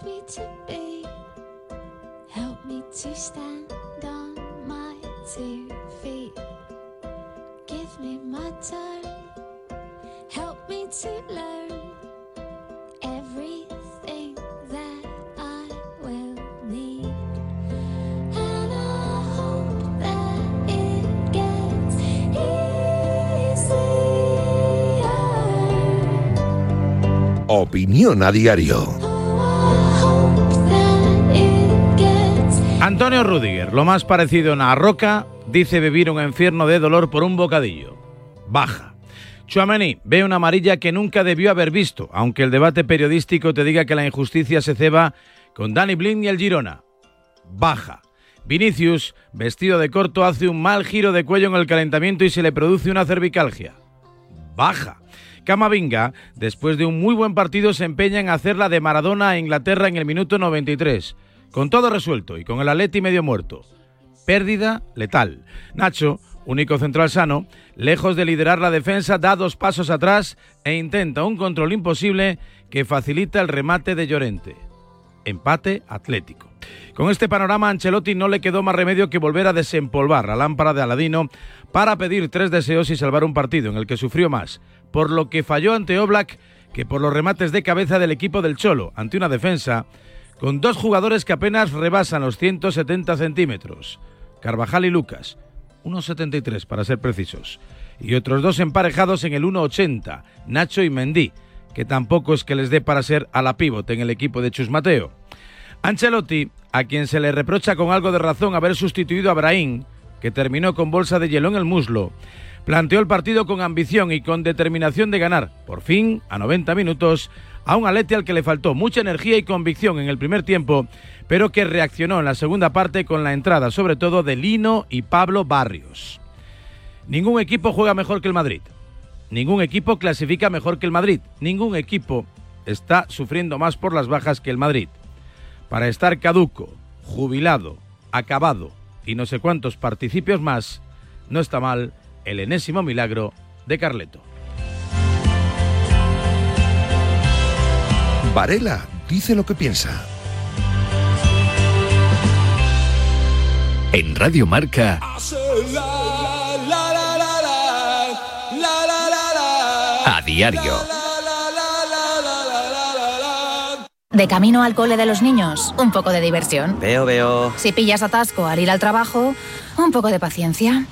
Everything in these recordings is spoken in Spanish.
ask me to be. Help me to stand on my two feet. Give me my time. Help me to learn everything that I will need. And I hope that it gets easier. Opinión a diario. Antonio Rudiger, lo más parecido a una roca, dice vivir un infierno de dolor por un bocadillo. Baja. Chuamení ve una amarilla que nunca debió haber visto, aunque el debate periodístico te diga que la injusticia se ceba con Dani Blin y el Girona. Baja. Vinicius, vestido de corto, hace un mal giro de cuello en el calentamiento y se le produce una cervicalgia. Baja. Camavinga, después de un muy buen partido, se empeña en hacer la de Maradona a Inglaterra en el minuto 93. Con todo resuelto y con el Atleti medio muerto. Pérdida letal. Nacho, único central sano, lejos de liderar la defensa, da dos pasos atrás e intenta un control imposible que facilita el remate de Llorente. Empate atlético. Con este panorama, Ancelotti no le quedó más remedio que volver a desempolvar la lámpara de Aladino para pedir tres deseos y salvar un partido en el que sufrió más, por lo que falló ante Oblak que por los remates de cabeza del equipo del Cholo, ante una defensa con dos jugadores que apenas rebasan los 170 centímetros, Carvajal y Lucas, 1,73 para ser precisos, y otros dos emparejados en el 1,80, Nacho y Mendy, que tampoco es que les dé para ser a la pivote en el equipo de Chus Mateo. Ancelotti, a quien se le reprocha con algo de razón haber sustituido a Brahim, que terminó con bolsa de hielo en el muslo, planteó el partido con ambición y con determinación de ganar, por fin, a 90 minutos, a un Atleti al que le faltó mucha energía y convicción en el primer tiempo, pero que reaccionó en la segunda parte con la entrada sobre todo de Lino y Pablo Barrios. Ningún equipo juega mejor que el Madrid. Ningún equipo clasifica mejor que el Madrid. Ningún equipo está sufriendo más por las bajas que el Madrid. Para estar caduco, jubilado, acabado y no sé cuántos participios más, no está mal el enésimo milagro de Carleto. Varela dice lo que piensa. En Radio Marca, a diario. De camino al cole de los niños, un poco de diversión. Veo, veo. Si pillas atasco al ir al trabajo, un poco de paciencia.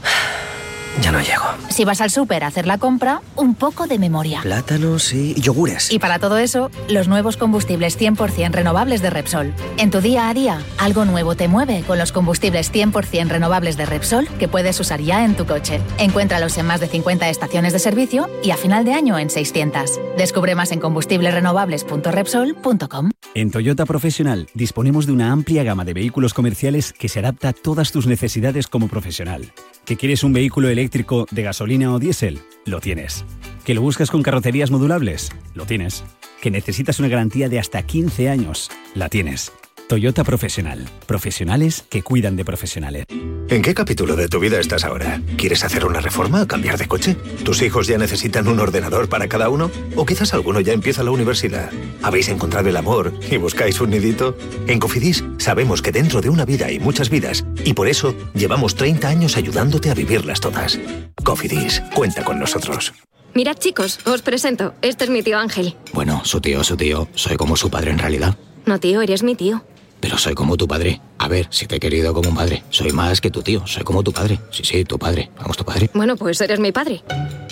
Ya no llego. Si vas al súper a hacer la compra, un poco de memoria. Plátanos y yogures. Y para todo eso, los nuevos combustibles 100% renovables de Repsol. En tu día a día, algo nuevo te mueve con los combustibles 100% renovables de Repsol que puedes usar ya en tu coche. Encuéntralos en más de 50 estaciones de servicio y a final de año en 600. Descubre más en combustiblesrenovables.repsol.com. En Toyota Profesional disponemos de una amplia gama de vehículos comerciales que se adapta a todas tus necesidades como profesional. ¿Que quieres un vehículo eléctrico de gasolina o diésel? Lo tienes. ¿Que lo buscas con carrocerías modulables? Lo tienes. ¿Que necesitas una garantía de hasta 15 años? La tienes. Toyota Profesional. Profesionales que cuidan de profesionales. ¿En qué capítulo de tu vida estás ahora? ¿Quieres hacer una reforma o cambiar de coche? ¿Tus hijos ya necesitan un ordenador para cada uno? ¿O quizás alguno ya empieza la universidad? ¿Habéis encontrado el amor y buscáis un nidito? En Cofidis sabemos que dentro de una vida hay muchas vidas y por eso llevamos 30 años ayudándote a vivirlas todas. Cofidis, cuenta con nosotros. Mirad chicos, os presento. Este es mi tío Ángel. Bueno, su tío, su tío. Soy como su padre en realidad. No tío, eres mi tío. Pero soy como tu padre. A ver, si te he querido como un padre. Soy más que tu tío. Soy como tu padre. Sí, sí, tu padre. Vamos, tu padre. Bueno, pues eres mi padre.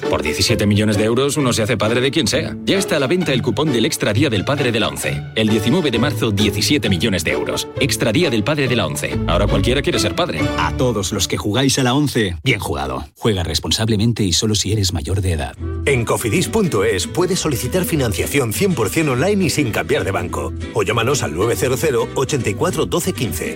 Por 17 millones de euros uno se hace padre de quien sea. Ya está a la venta el cupón del Extra Día del Padre de la ONCE. El 19 de marzo, 17 millones de euros. Extra Día del Padre de la ONCE. Ahora cualquiera quiere ser padre. A todos los que jugáis a la 11, bien jugado. Juega responsablemente y solo si eres mayor de edad. En cofidis.es puedes solicitar financiación 100% online y sin cambiar de banco. O llámanos al 900 84 12 15.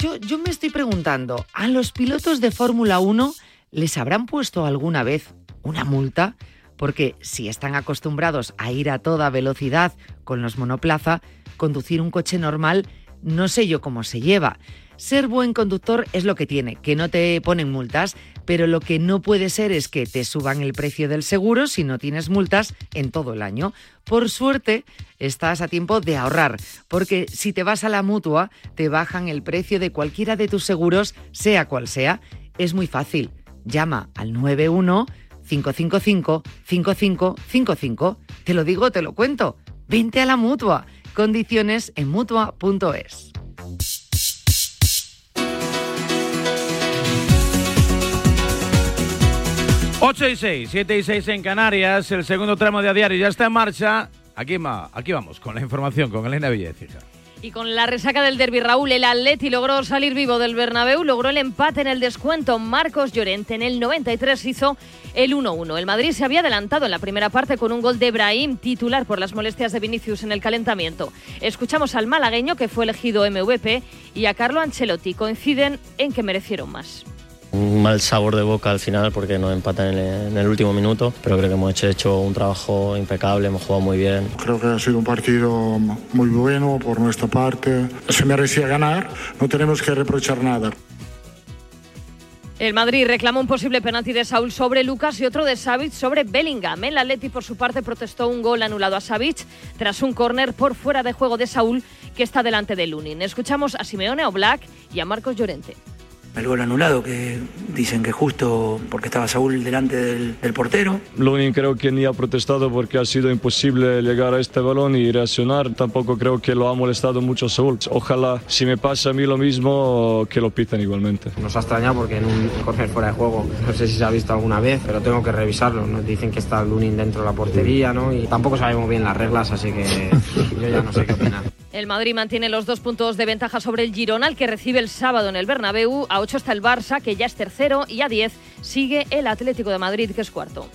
Yo, yo me estoy preguntando, ¿a los pilotos de Fórmula 1 les habrán puesto alguna vez una multa? Porque si están acostumbrados a ir a toda velocidad con los monoplaza, conducir un coche normal no sé yo cómo se lleva. Ser buen conductor es lo que tiene, que no te ponen multas, pero lo que no puede ser es que te suban el precio del seguro si no tienes multas en todo el año. Por suerte, estás a tiempo de ahorrar, porque si te vas a la mutua, te bajan el precio de cualquiera de tus seguros, sea cual sea. Es muy fácil. Llama al 91 555 5555. Te lo digo, te lo cuento. Vente a la mutua. Condiciones en mutua.es. Ocho y 6, 7 y 6 en Canarias, el segundo tramo de a diario ya está en marcha. Aquí, aquí vamos con la información con Elena Villecija. Y con la resaca del derby Raúl, el Atleti logró salir vivo del Bernabéu, logró el empate en el descuento. Marcos Llorente en el 93 hizo el 1-1. El Madrid se había adelantado en la primera parte con un gol de Brahim, titular por las molestias de Vinicius en el calentamiento. Escuchamos al malagueño que fue elegido MVP y a Carlo Ancelotti. Coinciden en que merecieron más. Un mal sabor de boca al final porque nos empatan en el, en el último minuto, pero creo que hemos hecho, hecho un trabajo impecable, hemos jugado muy bien. Creo que ha sido un partido muy bueno por nuestra parte. Se merecía ganar, no tenemos que reprochar nada. El Madrid reclamó un posible penalti de Saúl sobre Lucas y otro de Savic sobre Bellingham. El Atleti, por su parte, protestó un gol anulado a Savic tras un córner por fuera de juego de Saúl que está delante de Lunin. Escuchamos a Simeone Oblak y a Marcos Llorente. El gol anulado, que dicen que justo porque estaba Saúl delante del, del portero. Lunin creo que ni ha protestado porque ha sido imposible llegar a este balón y reaccionar. Tampoco creo que lo ha molestado mucho Saúl. Ojalá, si me pasa a mí lo mismo, que lo piten igualmente. Nos ha extrañado porque en un corner fuera de juego, no sé si se ha visto alguna vez, pero tengo que revisarlo. Nos dicen que está Lunin dentro de la portería, ¿no? Y tampoco sabemos bien las reglas, así que yo ya no sé qué opinar. El Madrid mantiene los dos puntos de ventaja sobre el Girona, al que recibe el sábado en el Bernabéu. A 8 está el Barça, que ya es tercero, y a 10 sigue el Atlético de Madrid, que es cuarto.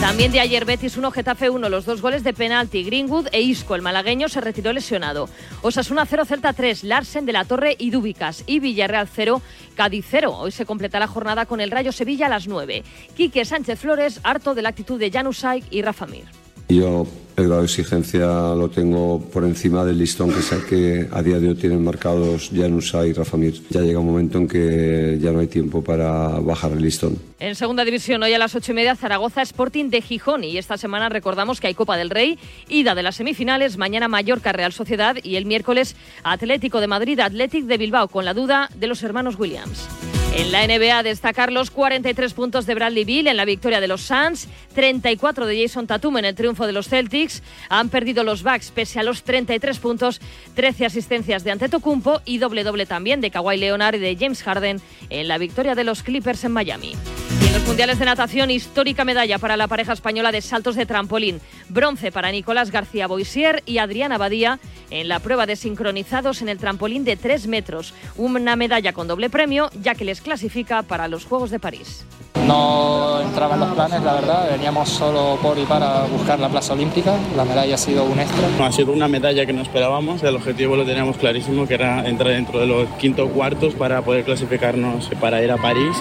También de ayer Betis 1, Getafe 1, los dos goles de penalti. Greenwood e Isco, el malagueño, se retiró lesionado. Osasuna 0, Celta 3, Larsen de la Torre y Dúbicas. Y Villarreal 0, Cádiz 0. Hoy se completa la jornada con el Rayo Sevilla a las 9. Quique Sánchez Flores, harto de la actitud de Januzaj y Rafa Mir. Yo el grado de exigencia lo tengo por encima del listón que, sé que a día de hoy tienen marcados Janusa y Rafa Mir. Ya llega un momento en que ya no hay tiempo para bajar el listón. En segunda división, hoy a las ocho y media, Zaragoza Sporting de Gijón. Y esta semana recordamos que hay Copa del Rey, ida de las semifinales, mañana Mallorca Real Sociedad y el miércoles Atlético de Madrid, Athletic de Bilbao, con la duda de los hermanos Williams. En la NBA destacar los 43 puntos de Bradley Bill en la victoria de los Suns, 34 de Jason Tatum en el triunfo de los Celtics. Han perdido los Bucks pese a los 33 puntos, 13 asistencias de Antetokounmpo y doble doble también de Kawhi Leonard y de James Harden en la victoria de los Clippers en Miami. Y en los mundiales de natación, histórica medalla para la pareja española de saltos de trampolín. Bronce para Nicolás García Boisier y Adriana Badía en la prueba de sincronizados en el trampolín de 3 metros. Una medalla con doble premio, ya que les clasifica para los Juegos de París. No entraba en los planes, la verdad. Veníamos solo por y para buscar la plaza olímpica. La medalla ha sido un extra. No, ha sido una medalla que no esperábamos. El objetivo lo teníamos clarísimo, que era entrar dentro de los quinto cuartos para poder clasificarnos para ir a París.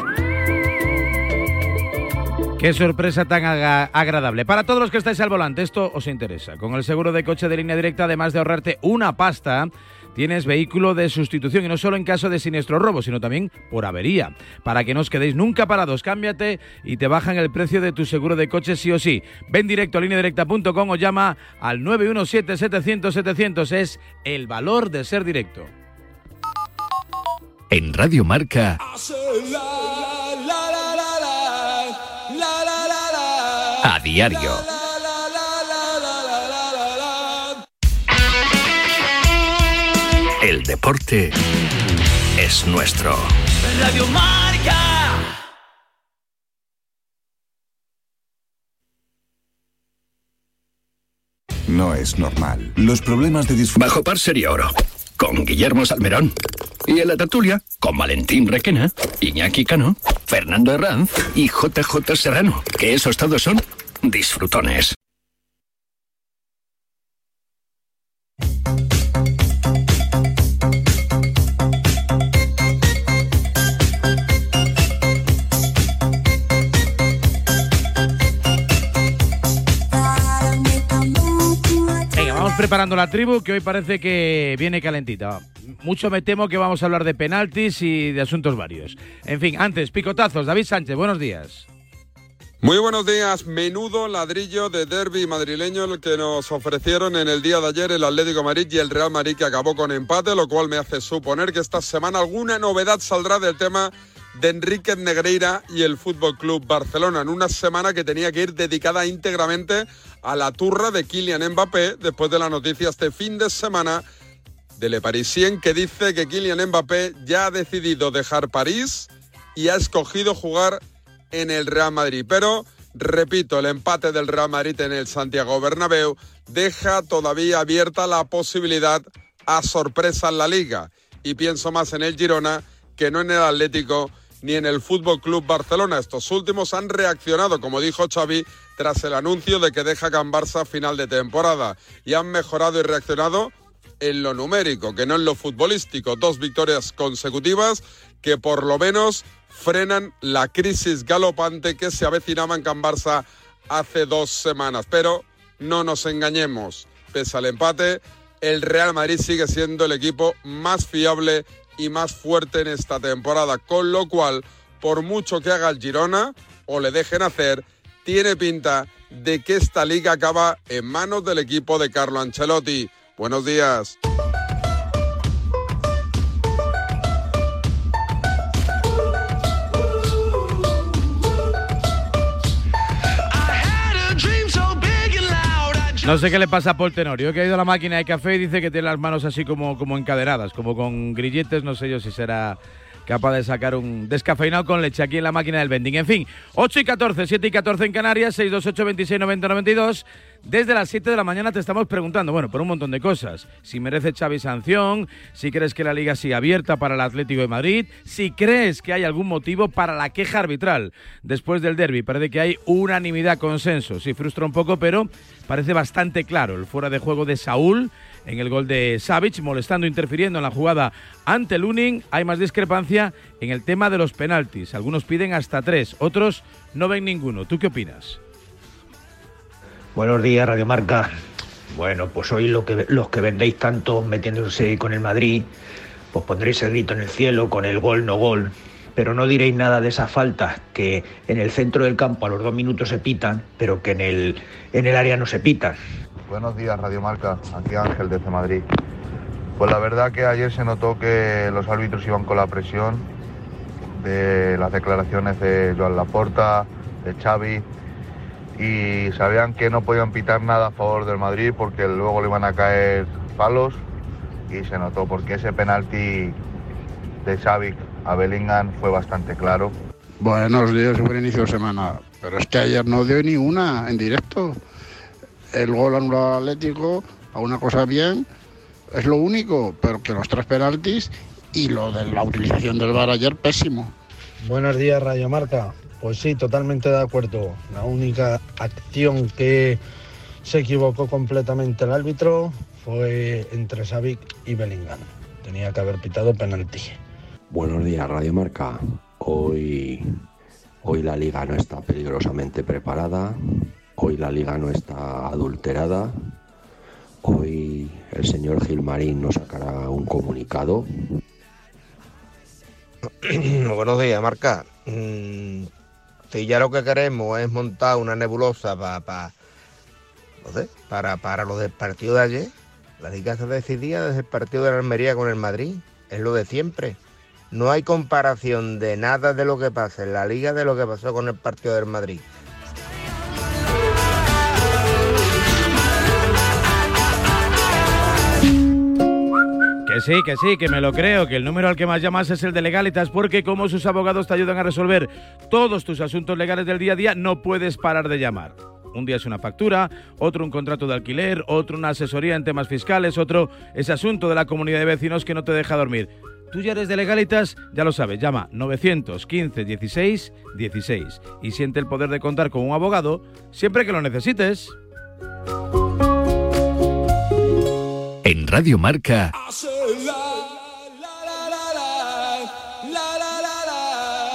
Qué sorpresa tan agradable. Para todos los que estáis al volante, esto os interesa. Con el seguro de coche de línea directa, además de ahorrarte una pasta, tienes vehículo de sustitución y no solo en caso de siniestro robo, sino también por avería. Para que no os quedéis nunca parados, cámbiate y te bajan el precio de tu seguro de coche sí o sí. Ven directo a lineadirecta.com o llama al 917-700-700. Es el valor de ser directo. En Radio Marca, a diario. El deporte es nuestro. Radio Marca. No es normal. Los problemas de disfunción. Bajo par sería oro. Con Guillermo Salmerón. Y en la tertulia, con Valentín Requena, Iñaki Cano, Fernando Herranz y JJ Serrano. Que esos todos son disfrutones. Preparando la tribu que hoy parece que viene calentita. Mucho me temo que vamos a hablar de penaltis y de asuntos varios. En fin, antes, picotazos. David Sánchez, buenos días. Muy buenos días. Menudo ladrillo de derby madrileño el que nos ofrecieron en el día de ayer el Atlético Madrid y el Real Madrid que acabó con empate, lo cual me hace suponer que esta semana alguna novedad saldrá del tema de Enrique Negreira y el Fútbol Club Barcelona en una semana que tenía que ir dedicada íntegramente a la turra de Kylian Mbappé después de la noticia este fin de semana de Le Parisien que dice que Kylian Mbappé ya ha decidido dejar París y ha escogido jugar en el Real Madrid. Pero, repito, el empate del Real Madrid en el Santiago Bernabéu deja todavía abierta la posibilidad a sorpresa en la liga. Y pienso más en el Girona que no en el Atlético ni en el Fútbol Club Barcelona. Estos últimos han reaccionado, como dijo Xavi, tras el anuncio de que deja Can Barça final de temporada y han mejorado y reaccionado en lo numérico, que no en lo futbolístico. Dos victorias consecutivas que por lo menos frenan la crisis galopante que se avecinaba en Can Barça hace dos semanas. Pero no nos engañemos, pese al empate, el Real Madrid sigue siendo el equipo más fiable y más fuerte en esta temporada, con lo cual, por mucho que haga el Girona o le dejen hacer, tiene pinta de que esta liga acaba en manos del equipo de Carlo Ancelotti. Buenos días. No sé qué le pasa a Paul Tenorio, que ha ido a la máquina de café y dice que tiene las manos así como, como encadenadas, como con grilletes, no sé yo si será capaz de sacar un descafeinado con leche aquí en la máquina del vending. En fin, 8 y 14, 7 y 14 en Canarias, 628 26 90 92. Desde las 7 de la mañana te estamos preguntando, bueno, por un montón de cosas. Si merece Xavi sanción, si crees que la liga sigue abierta para el Atlético de Madrid, si crees que hay algún motivo para la queja arbitral después del derby. Parece que hay unanimidad, consenso. Sí, frustra un poco, pero parece bastante claro el fuera de juego de Saúl en el gol de Savic, molestando, interfiriendo en la jugada ante Lunin. Hay más discrepancia en el tema de los penaltis. Algunos piden hasta tres, otros no ven ninguno. ¿Tú qué opinas? Buenos días, Radio Marca. Bueno, pues hoy los que vendéis tanto metiéndose con el Madrid, pues pondréis el grito en el cielo con el gol no gol. Pero no diréis nada de esas faltas que en el centro del campo a los dos minutos se pitan, pero que en el, en el área no se pitan. Buenos días, Radio Marca. Aquí Ángel desde Madrid. Pues la verdad que ayer se notó que los árbitros iban con la presión de las declaraciones de Joan Laporta, de Xavi, y sabían que no podían pitar nada a favor del Madrid porque luego le iban a caer palos y se notó porque ese penalti de Xavi a Bellingham fue bastante claro. Buenos días y buen inicio de semana. Pero es que ayer no dio ni una en directo. El gol anulado al Atlético, a una cosa bien, es lo único, pero que los tres penaltis y lo de la utilización del VAR ayer pésimo. Buenos días, Radio Marca. Pues sí, totalmente de acuerdo. La única acción que se equivocó completamente el árbitro fue entre Savic y Bellingham. Tenía que haber pitado penalti. Buenos días, Radio Marca. Hoy, hoy la liga no está peligrosamente preparada. Hoy la liga no está adulterada. Hoy el señor Gilmarín nos sacará un comunicado. Buenos días, Marca. Si ya lo que queremos es montar una nebulosa para para, para lo del partido de ayer, la liga se decidía desde el partido de la Almería con el Madrid. Es lo de siempre. No hay comparación de nada de lo que pasa en la liga de lo que pasó con el partido del Madrid. Que sí, que sí, que me lo creo, que el número al que más llamas es el de Legalitas, porque como sus abogados te ayudan a resolver todos tus asuntos legales del día a día, no puedes parar de llamar. Un día es una factura, otro un contrato de alquiler, otro una asesoría en temas fiscales, otro ese asunto de la comunidad de vecinos que no te deja dormir. Tú ya eres de Legalitas, ya lo sabes, llama 915 16 16 y siente el poder de contar con un abogado siempre que lo necesites. En Radio Marca.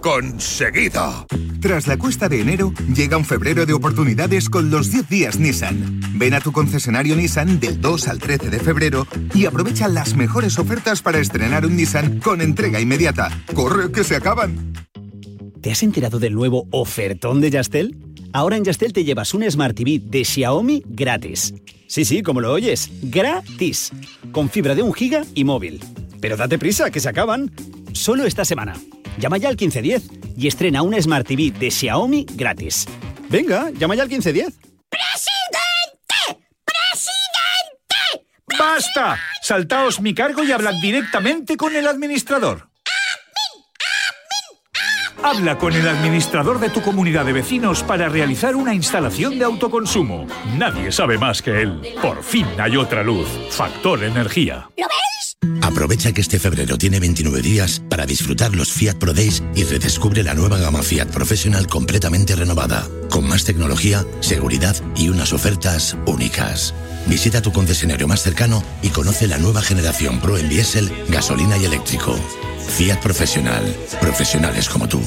conseguido. Tras la cuesta de enero, llega un febrero de oportunidades con los 10 días Nissan. Ven a tu concesionario Nissan del 2 al 13 de febrero y aprovecha las mejores ofertas para estrenar un Nissan con entrega inmediata. ¡Corre que se acaban! ¿Te has enterado del nuevo ofertón de Yastel? Ahora en Yastel te llevas un Smart TV de Xiaomi gratis. Sí, sí, como lo oyes, gratis. Con fibra de un giga y móvil. Pero date prisa, que se acaban. Solo esta semana. Llama ya al 1510 y estrena un Smart TV de Xiaomi gratis. Venga, llama ya al 1510. ¡Presidente! ¡Presidente! ¡Basta! Saltaos mi cargo y hablad directamente con el administrador. Habla con el administrador de tu comunidad de vecinos para realizar una instalación de autoconsumo. Nadie sabe más que él. Por fin hay otra luz. Factor Energía. ¿Lo veis? Aprovecha que este febrero tiene 29 días para disfrutar los Fiat Pro Days y redescubre la nueva gama Fiat Professional completamente renovada, con más tecnología, seguridad y unas ofertas únicas. Visita tu concesionario más cercano y conoce la nueva generación Pro en diésel, gasolina y eléctrico. Fiat Profesional. Profesionales como tú.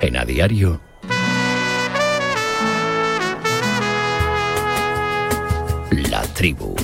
En a diario. La tribu.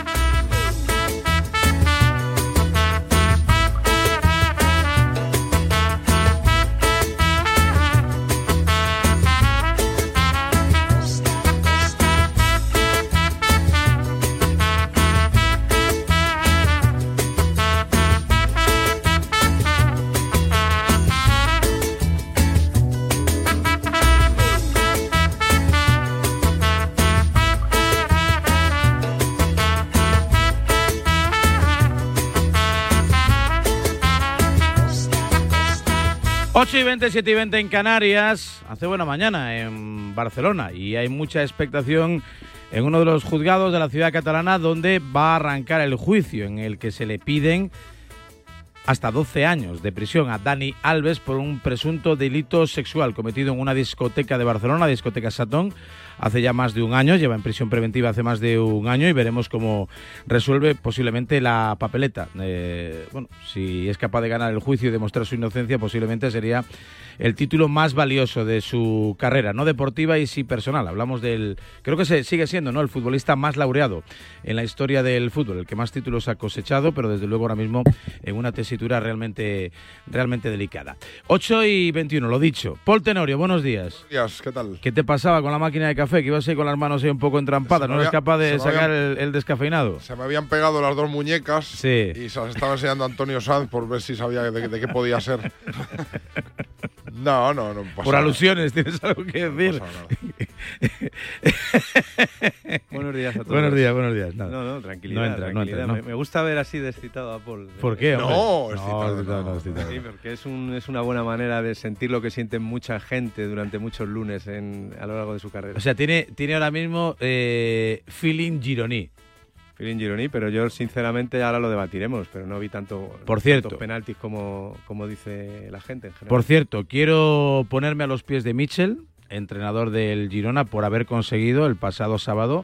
Ocho y 20, 7 y 20 en Canarias. Hace buena mañana en Barcelona y hay mucha expectación en uno de los juzgados de la ciudad catalana donde va a arrancar el juicio en el que se le piden hasta 12 años de prisión a Dani Alves por un presunto delito sexual cometido en una discoteca de Barcelona, discoteca Satón, hace ya más de un año, lleva en prisión preventiva hace más de un año y veremos cómo resuelve posiblemente la papeleta. Eh, bueno, si es capaz de ganar el juicio y demostrar su inocencia, posiblemente sería el título más valioso de su carrera, no deportiva y sí personal. Hablamos del, creo que se sigue siendo, ¿no? El futbolista más laureado en la historia del fútbol, el que más títulos ha cosechado, pero desde luego ahora mismo en una tesitura realmente, realmente delicada. 8 y 21, lo dicho. Paul Tenorio, buenos días. días, ¿qué tal? ¿Qué te pasaba con la máquina de café? Que ibas ahí con las manos ahí un poco entrampadas, ¿no me eres había- capaz de sacar habían- el, el descafeinado? Se me habían pegado las dos muñecas Sí. y se las estaba enseñando Antonio Sanz por ver si sabía de, de qué podía ser. No, no, no. pasa Por nada. alusiones, ¿tienes algo que decir? Buenos días a todos. Buenos días, buenos días. Nada. No, no, tranquilidad. No entra, no tranquilidad. entra, no. Me, me gusta ver así descitado a Paul. ¿Por qué, hombre? No, No, excitado, excitado, no. no, excitado. Sí, porque es, un, es una buena manera de sentir lo que siente mucha gente durante muchos lunes en, a lo largo de su carrera. O sea, tiene, tiene ahora mismo eh, feeling gironí. Feeling Gironi, pero yo sinceramente ahora lo debatiremos, pero no vi tanto Por cierto. tantos penaltis como, como dice la gente en general. Por cierto, quiero ponerme a los pies de Mitchell, entrenador del Girona, por haber conseguido el pasado sábado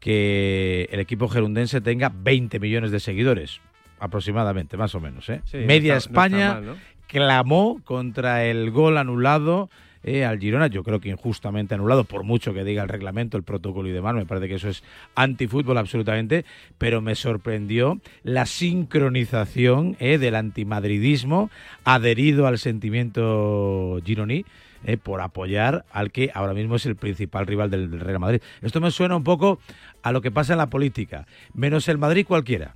que el equipo gerundense tenga 20 millones de seguidores, aproximadamente, más o menos. ¿eh? Sí, Media no está- no está España mal, ¿no? clamó contra el gol anulado eh, al Girona, yo creo que injustamente anulado, por mucho que diga el reglamento, el protocolo y demás, me parece que eso es antifútbol absolutamente, pero me sorprendió la sincronización eh, del antimadridismo adherido al sentimiento gironí. Eh, por apoyar al que ahora mismo es el principal rival del Real Madrid. Esto me suena un poco a lo que pasa en la política, menos el Madrid cualquiera.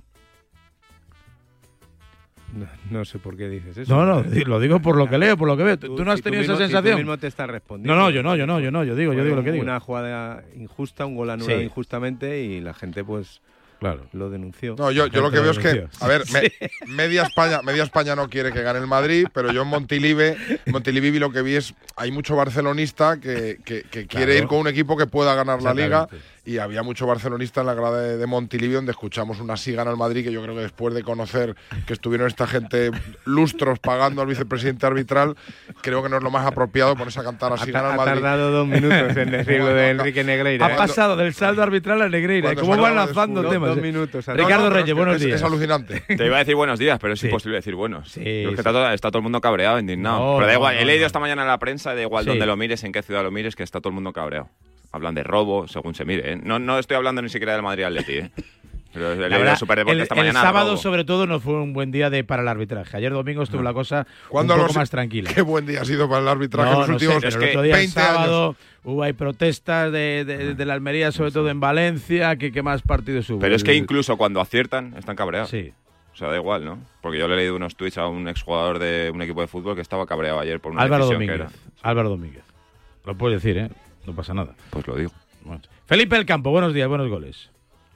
No, sé por qué dices eso. No, no, ¿eh? lo digo por lo que leo, por lo que veo. ¿Tú, no has tenido esa sensación? Si te estás respondiendo. No, no, yo no, yo no, yo no, yo digo, yo digo lo que digo. Una jugada injusta, un gol anulado injustamente y la gente pues claro. lo denunció. No, yo, yo lo que veo es que, a ver, me, media, España, media España no quiere que gane el Madrid, pero yo en Montilive, Montilivi lo que vi es, hay mucho barcelonista que, que, quiere ir con un equipo que pueda ganar la liga y había mucho barcelonista en la grada de, de donde escuchamos una sígana al Madrid que yo creo que después de conocer que estuvieron esta gente lustros pagando al vicepresidente arbitral, creo que no es lo más apropiado ponerse a cantar así al Madrid. Ha tardado dos minutos en decirlo de Enrique Negreira. Ha ¿eh? pasado del saldo arbitral a Negreira. ¿eh? ¿Cómo van lanzando temas? Dos minutos. Ricardo Reyes, buenos días. Es alucinante. Te iba a decir buenos días, pero es imposible decir buenos. Está, todo, está, todo, el mundo cabreado, indignado. Pero da igual. He leído esta mañana en la prensa, da igual donde lo mires, en qué ciudad lo mires, que está todo el mundo cabreado. Hablan de robo, según se mire. ¿eh? No, no estoy hablando ni siquiera del Madrid Atleti. ¿eh? Pero el, la verdad, el, esta mañana, sábado, sobre todo, no fue un buen día de, para el arbitraje. Ayer domingo estuvo la ah. cosa un poco más tranquila. Qué buen día ha sido para el arbitraje en los últimos sé, pero es el otro sábado. Hubo hay protestas de, ah. de, la Almería, sobre todo en Valencia, que, que más partidos hubo. Pero es que incluso cuando aciertan, están cabreados. Sí. O sea, da igual, ¿no? Porque yo le he leído unos tweets a un exjugador de un equipo de fútbol que estaba cabreado ayer por una Álvaro decisión Domínguez, que era. Álvaro Domínguez. Lo puedes decir, ¿eh? No pasa nada. Pues lo digo. Felipe El Campo, buenos días, buenos goles.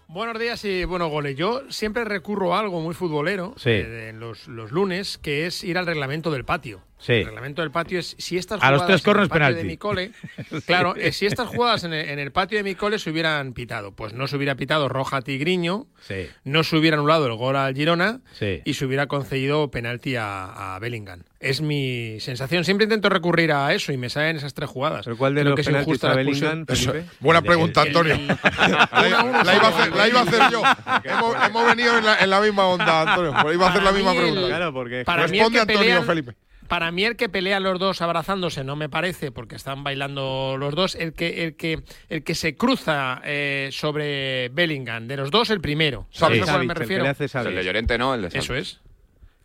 Buenos días y buenos goles. Yo siempre recurro a algo muy futbolero sí. Eh, los, los lunes, que es ir al reglamento del patio. El reglamento del patio es si estas jugadas a los tres cornos penalti. de mi cole, claro, eh, si estas jugadas en el, en el, patio de mi cole se hubieran pitado, pues no se hubiera pitado roja Tigriño, no se hubiera anulado el gol al Girona y se hubiera concedido penalti a, Bellingham. Es mi sensación. Siempre intento recurrir a eso y me salen esas tres jugadas. ¿Pero cuál de Creo los que penaltis a Bellingham? Pues, Buena pregunta, Antonio. la, iba a hacer, yo. hemos, venido en la, en la, misma onda, Antonio. Iba a hacer la misma pregunta. Porque responde Antonio Felipe. Para mí el que pelea los dos abrazándose no me parece, porque están bailando los dos. El que, el que, el que se cruza eh, sobre Bellingham, de los dos el primero. ¿Sabes a cuál me refiero? El, de Llorente no, Eso es.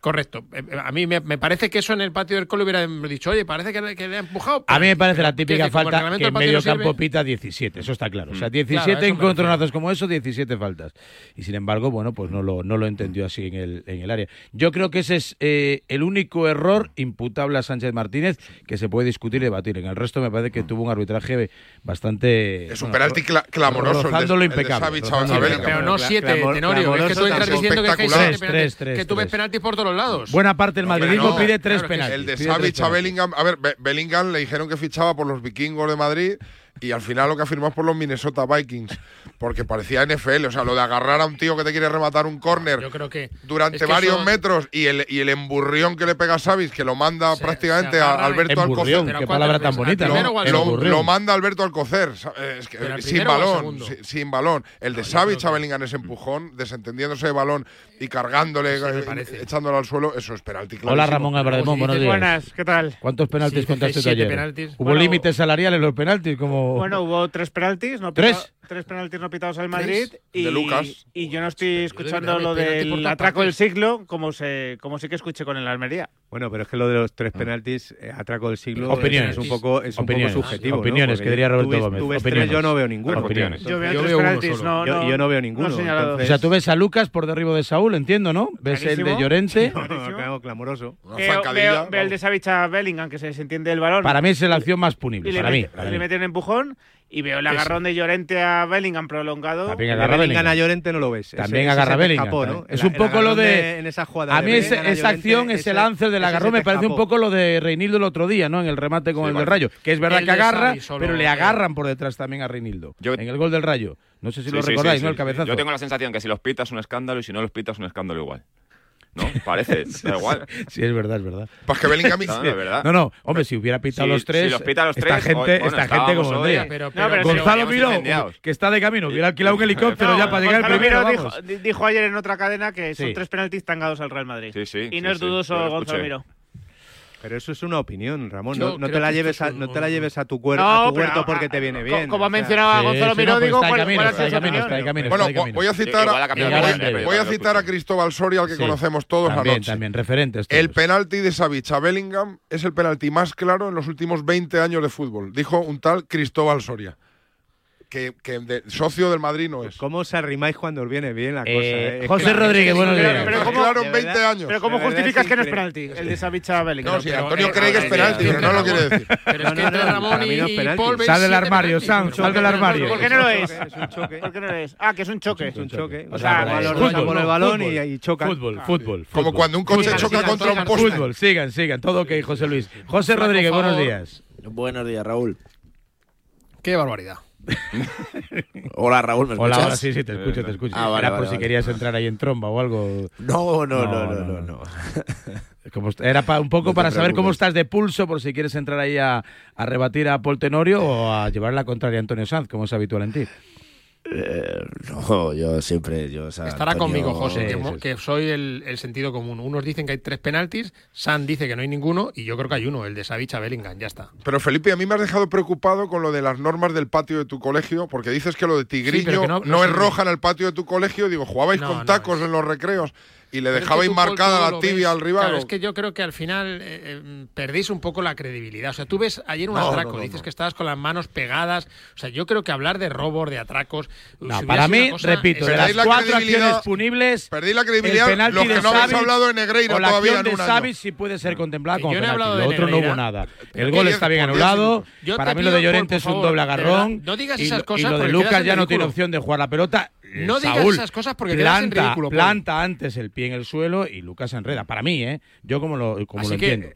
Correcto. Eh, eh, a mí me, parece que eso en el patio del colo hubiera dicho, oye, parece que, le ha empujado. A mí me parece la típica falta que, que en medio campo pita 17, eso está claro. O sea, 17 claro, encontronazos como eso, 17 faltas. Y sin embargo, bueno, pues no lo, no lo entendió así en el, en el área. Yo creo que ese es eh, el único error imputable a Sánchez Martínez que se puede discutir y debatir. En el resto me parece que tuvo un arbitraje bastante... Es un penalti clamoroso. El de, impecable. Pero no 7, Tenorio. Es que tú entras diciendo que, 3, 3, que tú penaltis por todos los lados. Buena parte del madridismo no, pide tres claro penaltis. El de Savic a Bellingham. A ver, Bellingham le dijeron que fichaba por los vikingos de Madrid y al final lo que ha por los Minnesota Vikings, porque parecía NFL, o sea, lo de agarrar a un tío que te quiere rematar un córner durante varios metros y el, y el emburrión que le pega a Savis, que lo manda se, prácticamente se a Alberto Alcocer. Qué palabra tan bonita. Lo, lo, manda Alberto Alcocer, es sin balón, sin, balón. El de no, Savis a ese empujón, desentendiéndose de balón y cargándole, eh, echándolo al suelo, eso es penalti. Clarísimo. Hola Ramón Álvarez, buenos días. Buenas, ¿qué tal? ¿Cuántos penaltis sí, contaste ayer? Penaltis. ¿Hubo bueno, límites salariales los penaltis? como bueno, hubo tres penaltis. No ¿Tres? tres penaltis no pitados al Madrid. Y, yo no estoy escuchando lo del atraco del siglo como, se, como sí que escuché con el Almería. Bueno, pero es que lo de los tres penaltis, eh, atraco del siglo, opiniones. es un poco, es un opiniones. poco subjetivo. Opiniones, que diría Roberto Gómez. Opiniones. Yo no veo ninguno. Opiniones. Yo veo tres veo penaltis, no, no yo, yo, no veo ninguno. O sea, tú ves a Lucas por derribo de Saúl, entiendo, ¿no? Ves el de Llorente. Claro, clamoroso. Veo, veo, el de Savicha Bellingham, que se desentiende el balón. Para mí es la acción más punible, para mí. Le mete un empujón y veo el agarrón de Llorente a Bellingham prolongado. También agarra Bellingham. Bellingham. a Llorente no lo ves. También agarra Bellingham. Es un poco lo de, en esa jugada. A mí ese, esa acción, ese, lance del agarrón me parece un poco lo de Reinildo el otro día, ¿no? En el remate con el del Rayo, que es verdad que agarra, pero le agarran por detrás también a Reinildo en el gol del Rayo. No sé si lo sí, recordáis, ¿no? el cabezazo. Yo tengo la sensación que si los pitas es un escándalo y si no los pitas es un escándalo igual. ¿no? Parece, da igual. Sí, es verdad, es verdad. Pues que Bellingham no, no, es verdad. no, no, hombre, si hubiera pitado sí, los tres, si los pita los esta gente, bueno, esta gente como hoy, pero, pero, Gonzalo Miró, que está de camino, hubiera alquilado un helicóptero no, ya para llegar Gonzalo primero. Miró dijo, dijo, ayer en otra cadena que son sí. tres penaltis tangados al Real Madrid. Sí, sí. Y no es dudoso Gonzalo Miró. Pero eso es una opinión, Ramón. No, te la lleves a, no te la lleves a tu, cuer... no, a tu huerto porque te viene bien. Como, ha mencionado Gonzalo Miró, digo, Bueno, voy a citar, voy a, citar a Cristóbal Soria, al que conocemos todos también, anoche. También, referentes. Todos. El penalti de Savich a Bellingham es el penalti más claro en los últimos 20 años de fútbol, dijo un tal Cristóbal Soria que, socio del Madrid no es. ¿Cómo os arrimáis cuando os viene bien la eh, cosa? Eh. José Rodríguez, bueno, pero, pero ¿cómo, claro, Pero ¿cómo justificas que no es penalti? El de Savicha Bellingham. No, sí, Antonio cree que es penalti, pero no lo quiere decir. Pero es que entre Ramón y Sal del armario, Sam, sal del armario. ¿Por qué no lo es? ¿Por qué no? Ah, que es un choque. Es un choque. O ah, sea, por el balón y choca. Fútbol, fútbol. Como cuando un coche choca contra un poste. Fútbol, sigan, sigan. Todo ok, José Luis. José Rodríguez, buenos días. Buenos días, Raúl. Qué barbaridad. Hola Raúl, ¿me escuchas? Hola, hola, sí, sí, te escucho, te escucho. Ah, era por si querías entrar ahí en tromba o algo. No, no, no, no, no. no, era pa, un poco para saber cómo estás de pulso por si quieres entrar ahí a, a rebatir a Paul Tenorio o a llevar la contraria a Antonio Sanz, como es habitual en ti. Eh, no, yo siempre. Yo, Estará conmigo, José, que, soy el, sentido común. Unos dicen que hay tres penaltis, San dice que no hay ninguno y yo creo que hay uno, el de Savich a Bellingham, ya está. Pero Felipe, a mí me has dejado preocupado con lo de las normas del patio de tu colegio, porque dices que lo de Tigriño sí, no, no, es roja en el patio de tu colegio. Digo, jugabais con tacos en los recreos y le dejabais marcada la tibia al rival. Claro, es que yo creo que al final eh, eh perdéis un poco la credibilidad. O sea, tú ves ayer un atraco, dices que estabas con las manos pegadas. O sea, yo creo que hablar de robos, de atracos. Si para mí, repito, de las cuatro acciones punibles. Perdí la credibilidad. El los que no habéis hablado de Negreira o la todavía en un año. Savic sí puede ser contemplada como lo otro no hubo nada. El gol está bien anulado. Para mí lo de Llorente es un doble agarrón. No digas esas cosas. Y lo de Lucas ya no tiene opción de jugar la pelota eh, no digas esas cosas porque planta, quedas ridículo. Planta antes el pie en el suelo y Lucas enreda. Para mí, ¿eh? Yo como lo, como lo entiendo.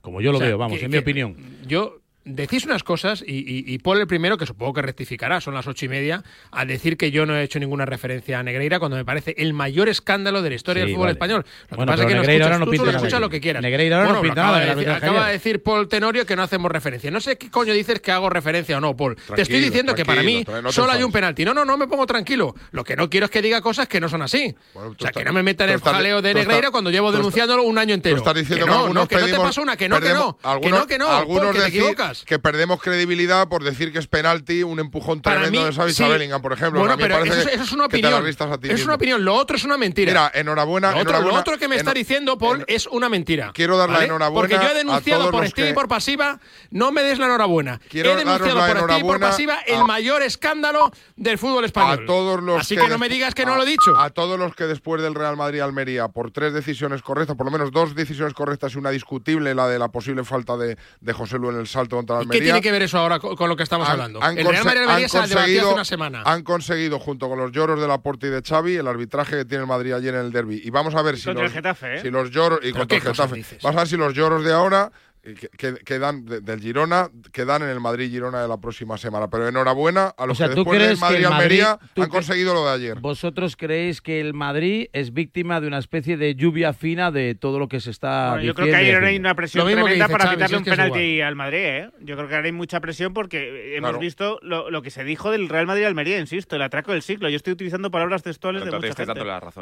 Como yo lo veo, vamos, en mi opinión. Yo decís unas cosas y, y, Paul el primero, que supongo que rectificará, son las ocho y media, a decir que yo no he hecho ninguna referencia a Negreira cuando me parece el mayor escándalo de la historia del fútbol español. Lo bueno, que pasa es que no, ahora escuchas lo que quieras. Negreira ahora no acaba, de decir, acaba de decir Paul Tenorio que no hacemos referencia. No sé qué coño dices que hago referencia o no, Paul. Te estoy diciendo que para mí solo hay un penalti. No, no, no me pongo tranquilo. Lo que no quiero es que diga cosas que no son así. O sea, que no me metan en el jaleo de Negreira cuando llevo denunciándolo un año entero. Estás no, que no te pasa una, que no, que no. Que no, que no. Algunos te equivocas. Que perdemos credibilidad por decir que es penalti, un empujón Para tremendo mí, de Xavi sí. Por ejemplo. Bueno, pero eso, es una opinión. Es una opinión, lo otro es una mentira. Mira, enhorabuena. Lo otro, que me está diciendo, Paul, es una mentira. Quiero dar la enhorabuena. Porque yo he denunciado por estilo y por pasiva, no me des la enhorabuena. He denunciado por estilo y por pasiva el mayor escándalo del fútbol español. A todos los Así que, no me digas que no lo he dicho. A todos los que después del Real Madrid-Almería, por tres decisiones correctas, por lo menos dos decisiones correctas y una discutible, la de la posible falta de, José Lu en el salto contra ¿Qué tiene que ver eso ahora con, lo que estamos hablando? Han el Real Madrid hace una semana. Han conseguido, junto con los lloros de Laporte y de Xavi, el arbitraje que tiene el Madrid ayer en el derby. Y vamos a ver si, los, el Getafe, ¿eh? si los lloros. Y contra el Getafe. Vamos a ver si los lloros de ahora que, que dan del Girona, quedan en el Madrid-Girona de la próxima semana. Pero enhorabuena a los que después del Madrid-Almería han conseguido lo de ayer. ¿Vosotros creéis que el Madrid es víctima de una especie de lluvia fina de todo lo que se está bueno, Yo creo que ayer hay una presión tremenda dice, para quitarle un penalti al Madrid. ¿eh? Yo creo que ahora hay mucha presión porque hemos visto lo, que se dijo del Real Madrid-Almería, insisto, el atraco del siglo. Yo estoy utilizando palabras textuales de mucha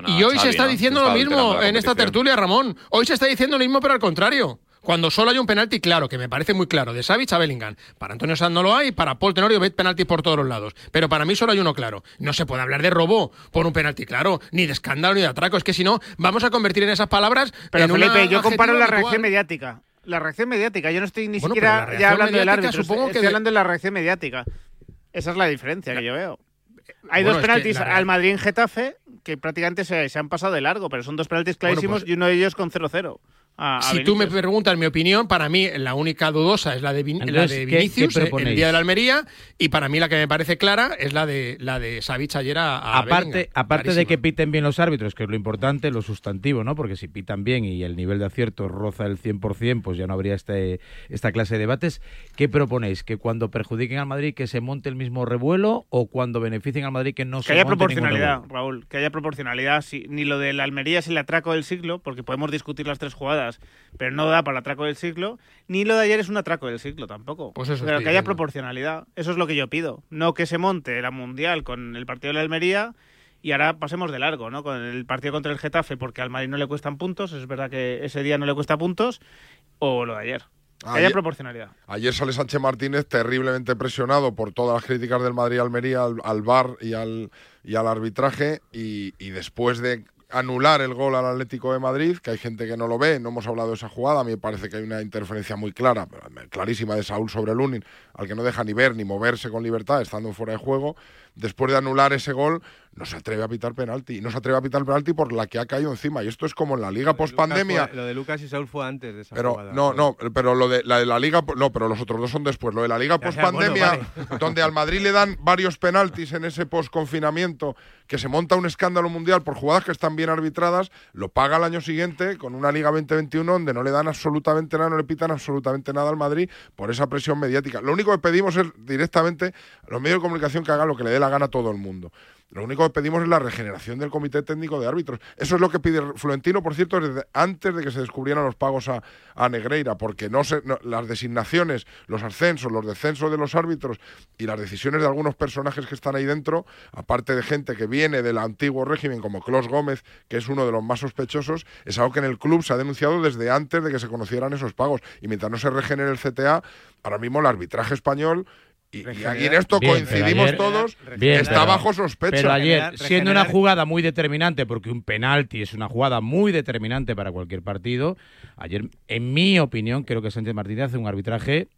y hoy se está diciendo lo mismo en esta tertulia, Ramón. Hoy se está diciendo lo mismo, pero al contrario cuando solo hay un penalti claro, que me parece muy claro, de Savic a Bellingham. Para Antonio Sanz no lo hay, para Paul Tenorio ve penalti por todos los lados. Pero para mí solo hay uno claro. No se puede hablar de robo por un penalti claro, ni de escándalo, ni de atraco. Es que si no, vamos a convertir en esas palabras. Pero Felipe, yo comparo la reacción mediática. La reacción mediática, yo no estoy ni siquiera ya hablando del árbitro, supongo estoy que hablando de la reacción mediática. Esa es la diferencia que yo veo. Eh, hay dos penaltis la... al Madrid en Getafe que prácticamente se, han pasado de largo, pero son dos penaltis clarísimos pues y uno de ellos con 0-0 a- a Si tú me preguntas mi opinión, para mí la única dudosa es la de, Vin- la de ¿qué- Vinicius qué el día de la Almería y para mí la que me parece clara es la de la de Savic ayer a, a Aparte, Bellingham. aparte de que piten bien los árbitros, que es lo importante, lo sustantivo, ¿no? Porque si pitan bien y el nivel de acierto roza el 100%, pues ya no habría este, esta clase de debates. ¿Qué proponéis? ¿Que cuando perjudiquen al Madrid que se monte el mismo revuelo o cuando beneficien al Madrid que no Que se haya monte proporcionalidad, revuelo? Raúl, que haya proporcionalidad. Si, ni lo de la Almería es el atraco del siglo, porque podemos discutir las tres jugadas, pero no da para el atraco del siglo, ni lo de ayer es un atraco del siglo tampoco. Pues eso pero que haya proporcionalidad, eso es lo que yo pido. No que se monte la Mundial con el partido de la Almería y ahora pasemos de largo, ¿no? Con el partido contra el Getafe, porque al Madrid no le cuestan puntos, es verdad que ese día no le cuesta puntos, o lo de ayer. Que Ayer- haya proporcionalidad. Ayer sale Sánchez Martínez terriblemente presionado por todas las críticas del Madrid Almería al, al VAR y al, y al arbitraje y, y después de anular el gol al Atlético de Madrid, que hay gente que no lo ve, no hemos hablado de esa jugada, a mí me parece que hay una interferencia muy clara, clarísima de Saúl sobre Lunin, al que no deja ni ver ni moverse con libertad estando fuera de juego, después de anular ese gol no se atreve a pitar penalti, y no se atreve a pitar penalti por la que ha caído encima, y esto es como en la liga post pandemia. Lucas fue- Lo de Lucas y Saúl fue antes de esa Pero jugada. no, no, pero lo de la, de la liga, no, pero los otros dos son después. Lo de la liga Ya, post ya, bueno, pandemia, donde al Madrid le dan varios penaltis en ese post confinamiento, que se monta un escándalo mundial por jugadas que están bien arbitradas, lo paga el año siguiente con una liga 2021 donde no le dan absolutamente nada, no le pitan absolutamente nada al Madrid por esa presión mediática. Lo único que pedimos es directamente a los medios de comunicación que hagan lo que le dé la gana a todo el mundo. Lo único que pedimos es la regeneración del Comité Técnico de Árbitros. Eso es lo que pide Florentino, por cierto, desde antes de que se descubrieran los pagos a, a Negreira, porque no se, las designaciones, los ascensos, los descensos de los árbitros y las decisiones de algunos personajes que están ahí dentro, aparte de gente que viene del antiguo régimen, como Clos Gómez, que es uno de los más sospechosos, es algo que en el club se ha denunciado desde antes de que se conocieran esos pagos. Y mientras no se regenere el CTA, ahora mismo el arbitraje español. Y, y aquí en esto Bien, coincidimos ayer- todos, Bien, está pero- bajo sospecha. Pero ayer, siendo una jugada muy determinante, porque un penalti es una jugada muy determinante para cualquier partido, ayer, en mi opinión, creo que Sánchez Martínez hace un arbitraje.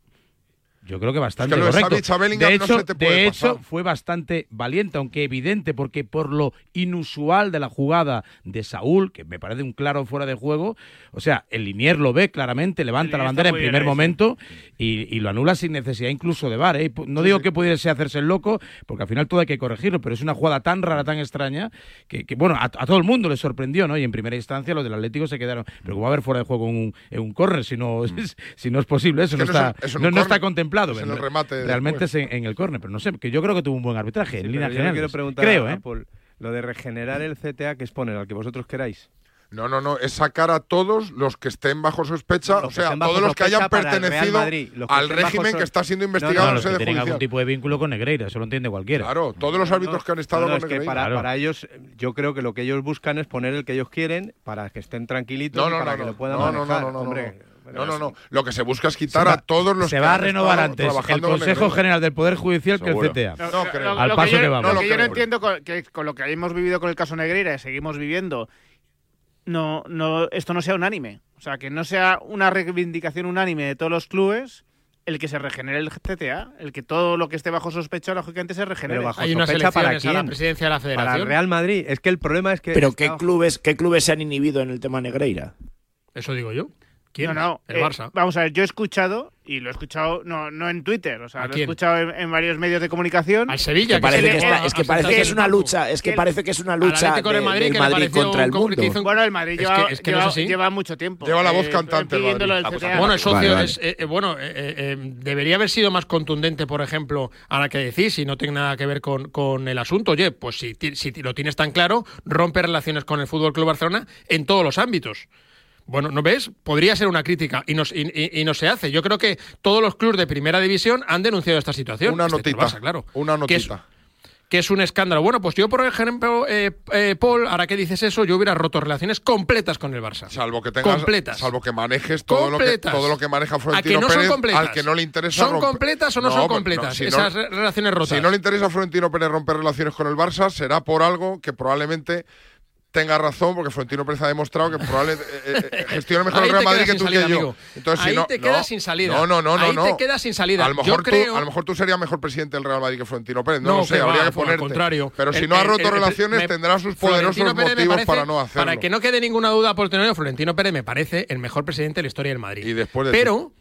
Yo creo que bastante lo de correcto. Savic a Bellingham de no hecho, se te puede de hecho pasar. fue bastante valiente, aunque evidente, porque por lo inusual de la jugada de Saúl, que me parece un claro fuera de juego, o sea, el Linier lo ve claramente, levanta la bandera en primer momento y, y lo anula sin necesidad incluso de VAR. ¿eh? No digo que pudiese hacerse el loco, porque al final todo hay que corregirlo, pero es una jugada tan rara, tan extraña, que, que, bueno, a, a todo el mundo le sorprendió, ¿no? Y en primera instancia los del Atlético se quedaron, pero ¿cómo va a haber fuera de juego en un, en un córner si no, si no es posible? Eso. Es no, que no es está, es no, no está córner, contemplado. es en el remate Realmente después. es en, en el córner, pero no sé, que yo creo que tuvo un buen arbitraje, en yo le quiero preguntar Creo, a ¿eh? Lo de regenerar el CTA, que es poner al que vosotros queráis. No, no, no, es sacar a todos los que estén bajo sospecha, o sea, todos los que hayan pertenecido Madrid, los que al régimen so- que está siendo No, investigado no, en los que sede algún tipo de vínculo con Negreira, eso lo entiende cualquiera. Claro, todos los árbitros que han estado No, no, con es que Negreira. para, Claro. para ellos, yo creo que lo que ellos buscan es poner el que ellos quieren para que estén tranquilitos No, y no, para no, que no. lo puedan No, no, no, no, no, hombre. No, no, no. Lo que se busca es quitar va- a todos los se que va a han renovar antes el Consejo. General del Poder Judicial que el Seguro. CTA. No, creo. Lo- Al lo paso que yo, que vamos. lo No lo que yo no entiendo con, que con lo que hemos vivido con el caso Negreira y seguimos viviendo, no, no, esto no sea unánime. O sea, que no sea una reivindicación unánime de todos los clubes el que se regenere el CTA, el que todo lo que esté bajo sospecha, lógicamente, se regenere. Pero bajo Hay unas sospecha para a la quién? presidencia de la Para el federación. Real Madrid. Es que el problema es que. Pero ¿qué clubes, ¿qué clubes se han inhibido en el tema Negreira? Eso digo yo. ¿Quién? No, no, El eh, Barça. Vamos a ver, yo he escuchado, y lo he escuchado no, no en Twitter, o sea, ¿A lo he escuchado en, en varios medios de comunicación. Al Sevilla, Que parece que, está- es que parece que es una el lucha, es que parece que es una lucha de de- Madrid, del Madrid contra el mundo. un- Bueno, el Madrid Es lleva, que- es que no lleva- es así. lleva mucho tiempo. Lleva la voz eh, cantante el del Madrid. CTA. Bueno, es socio, Vale, vale. es, eh, eh, bueno, eh, eh, debería haber sido más contundente, por ejemplo, a la que decís, y no tiene nada que ver con, con el asunto. Oye, pues si, si lo tienes tan claro, rompe relaciones con el Fútbol Club Barcelona en todos los ámbitos. Bueno, ¿no ves? Podría ser una crítica y no, y, y- y no se hace. Yo creo que todos los clubes de primera división han denunciado esta situación. Una el notita. Barça, claro. Una Que es- notita. que es un escándalo. Bueno, pues yo, por ejemplo, eh, eh, Paul, ahora que dices eso, yo hubiera roto relaciones completas con el Barça. Salvo que tengas, completas. salvo que manejes todo lo que, Completas. todo lo que maneja ¿A que Florentino no son Pérez, completas? al que no le interesa ¿Son romper- completas o no, son completas si esas re- relaciones rotas? Si no le interesa a Florentino Pérez romper relaciones con el Barça, será por algo que probablemente tenga razón, porque Florentino Pérez ha demostrado que probablemente eh, eh, gestiona mejor el Real Madrid que tú salida, que yo. amigo. Entonces, si no, te no. quedas sin salida. No, no, no, no. Ahí no. te quedas sin salida. A lo Yo mejor, creo- tú, a lo mejor tú serías mejor presidente del Real Madrid que Florentino Pérez. No, No, lo sé, habría va, que ponerte. contrario. Pero si El- no ha roto el- relaciones, tendrá sus poderosos Pérez motivos parece- para no hacerlo. Para que no quede ninguna duda por tener Florentino Pérez me parece el mejor presidente de la historia del Madrid. Y después de Pero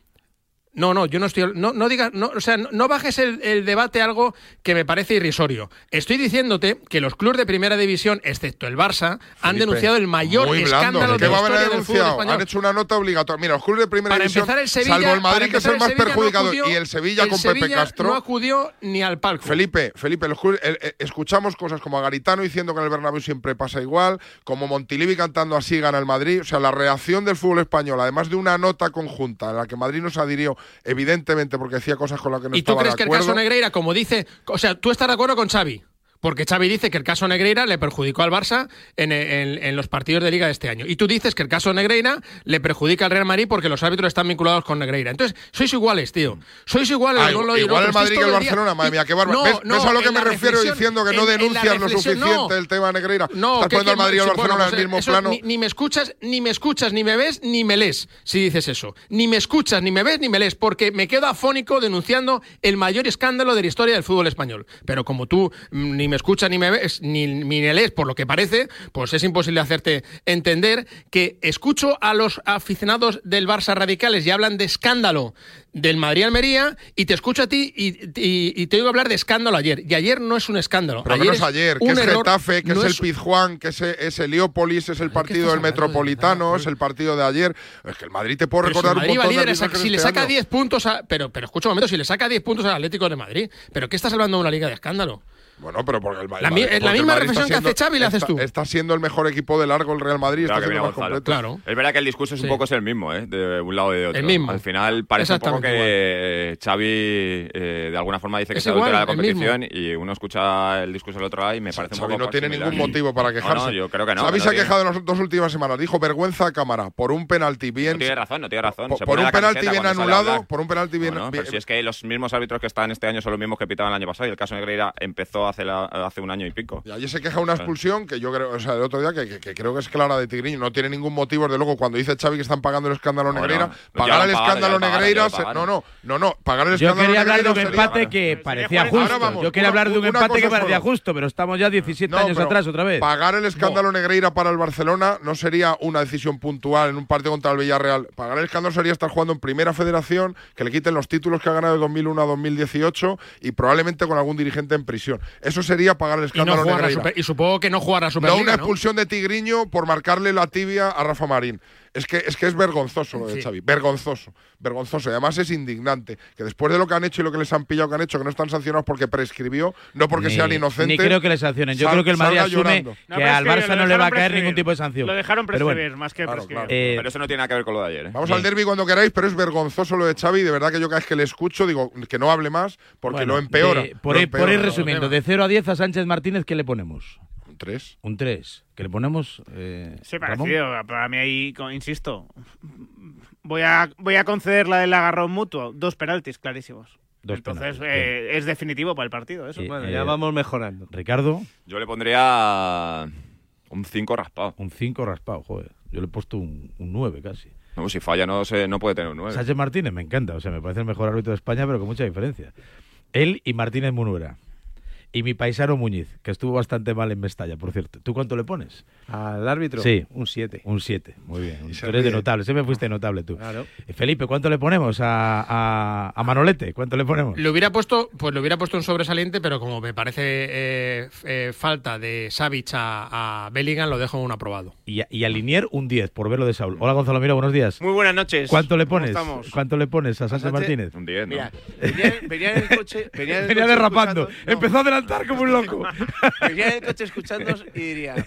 no, no, yo no estoy. No, no digas. No, o sea, no, no bajes el, el debate a algo que me parece irrisorio. Estoy diciéndote que los clubes de primera división, excepto el Barça, han Felipe, denunciado el mayor escándalo ¿Qué de la historia del fútbol español. Han hecho una nota obligatoria. Mira, los clubes de primera Para división, empezar, el Sevilla, salvo el Madrid, que es el más perjudicado, acudió- y el Sevilla el con Pepe Castro. No acudió ni al palco. Felipe, Felipe, los clubes- eh, escuchamos cosas como a Garitano diciendo que en el Bernabéu siempre pasa igual, como Montilivi cantando así gana el Madrid, o sea, la reacción del fútbol español, además de una nota conjunta en la que Madrid no se adhirió, evidentemente porque decía cosas con las que no ¿Y tú estaba crees de que el acuerdo. caso Negreira, como dice, o sea, tú estás de acuerdo con Xavi? Porque Xavi dice que el caso Negreira le perjudicó al Barça en, los partidos de Liga de este año. Y tú dices que el caso Negreira le perjudica al Real Madrid porque los árbitros están vinculados con Negreira. Entonces, sois iguales, tío. Sois iguales. Ah, lo el Madrid que el Barcelona, madre mía, qué bárbaro. No, ¿Ves, a lo que me refiero diciendo que no denuncias lo suficiente el tema Negreira? No, Estás poniendo al Madrid y al Barcelona en el mismo plano. Ni, ni, me escuchas, ni me escuchas, ni me ves, ni me lees, si dices eso. Ni me escuchas, ni me ves, ni me lees, porque me quedo afónico denunciando el mayor escándalo de la historia del fútbol español. Pero como tú mm, ni me me escuchas ni me ves, ni, ni me lees, por lo que parece, pues es imposible hacerte entender que escucho a los aficionados del Barça radicales y hablan de escándalo del Madrid-Almería y te escucho a ti y, y, y, te oigo hablar de escándalo ayer. Y ayer no es un escándalo. Pero ayer menos es ayer, que es error, Getafe, que no es el Pizjuán, que es, es Heliópolis, es el partido del Metropolitano, de es el partido de ayer. Es que el Madrid te puedo recordar si un montón de Si le este saca 10 puntos a... Pero, pero escucha un momento, si le saca 10 puntos al Atlético de Madrid, ¿pero qué estás hablando de una liga de escándalo? Bueno, pero porque el Bayern. La, porque la misma reflexión siendo, que hace Xavi la haces tú. Está siendo el mejor equipo de largo el Real Madrid. Claro, está siendo más completo. claro. Es verdad que el discurso es un poco es el mismo, ¿eh? de un lado y de otro. El mismo. Al final parece un poco que igual. Eh, Xavi eh, de alguna forma dice que es se adultera la competición y uno escucha el discurso del otro lado y me parece Xavi un poco. no tiene similar. ningún motivo para quejarse. No, no, yo creo que no. Xavi se ha quejado en las dos últimas semanas. Dijo vergüenza a cámara por un penalti bien. No tiene razón, no tiene razón. Por, por un penalti bien anulado, por un penalti bien. Pero si es que los mismos árbitros que están este año son los mismos que pitaban el año pasado y el caso Negreira empezó hace, hace un año y pico. Y allí se queja una expulsión que yo creo, o sea, el otro día que, creo que es clara de Tigriño, no tiene ningún motivo, de luego cuando dice Xavi que están pagando el escándalo Negreira, pagar el escándalo Negreira, no, no, no, no, pagar el escándalo Yo quería hablar de un empate que parecía justo. Yo quería hablar de un empate que parecía justo, pero estamos ya 17 años atrás otra vez. Pagar el escándalo. Negreira para el Barcelona no sería una decisión puntual en un partido contra el Villarreal. Pagar el escándalo sería estar jugando en primera federación, que le quiten los títulos que ha ganado de 2001 a 2018 y probablemente con algún dirigente en prisión. Eso sería pagar el escándalo y, no y supongo que no jugará Superliga, No, una expulsión de Tigriño por marcarle la tibia a Rafa Marín. Es que, es que es vergonzoso lo de. Xavi, vergonzoso, vergonzoso. Y además es indignante que después de lo que han hecho y lo que les han pillado, que han hecho, que no están sancionados porque prescribió, no porque sean inocentes. Ni creo que les sancionen. Yo creo que el Madrid asume que no, al Barça no le va a caer ningún tipo de sanción. Lo dejaron prescribir, más que claro, prescribir. Eh, pero eso no tiene nada que ver con lo de ayer. ¿eh? Vamos al derby cuando queráis, pero es vergonzoso lo de Xavi. De verdad que yo cada vez que le escucho digo que no hable más porque lo empeora. Por, ir, por ir resumiendo, de 0 a 10 a Sánchez Martínez, ¿qué le ponemos? ¿Un 3? Un 3. Que le ponemos. Eh, sí, parecido. Para mí ahí, insisto. Voy a, voy a conceder la del agarrón mutuo. Dos penaltis clarísimos. Entonces eh, es definitivo para el partido. Eso. Bueno, eh, ya vamos mejorando. Ricardo. Yo le pondría un 5 raspado. Un 5 raspado, joder. Yo le he puesto un 9 casi. No, si falla no, se, no puede tener un 9. Sánchez Martínez me encanta. O sea, me parece el mejor árbitro de España, pero con mucha diferencia. Él y Martínez Munuera. Y mi paisano Muñiz, que estuvo bastante mal en Mestalla, por cierto. ¿Tú cuánto le pones? Al árbitro. Sí. Un 7. Un 7. Muy bien. Tú eres de notable. Siempre fuiste notable tú. Claro. Eh, Felipe, ¿cuánto le ponemos a, a, Manolete? ¿Cuánto le ponemos? Lo hubiera puesto, pues lo hubiera puesto un sobresaliente, pero como me parece eh, eh, falta de Savic a, a, Bellingham, lo dejo un aprobado. Y, y a, Linier un 10, por verlo de Saúl. Hola Gonzalo Miro, buenos días. Muy buenas noches. ¿Cuánto le pones? ¿Cuánto le pones a Sánchez Martínez? Un 10, ¿no? Venía, en el coche. Venía, derrapando. Empezó a adelantar como un loco. venía en el coche escuchándonos y diría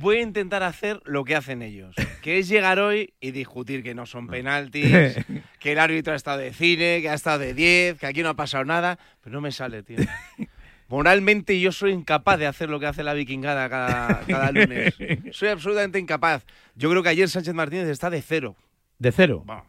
voy a intentar hacer lo que hacen ellos, que es llegar hoy y discutir que no son mm. penaltis, que el árbitro ha estado de cine, que ha estado de 10, que aquí no ha pasado nada, pero no me sale, tío. Moralmente yo soy incapaz de hacer lo que hace la vikingada cada, lunes. Soy absolutamente incapaz. Yo creo que ayer Sánchez Martínez está de cero. ¿De cero? Bueno,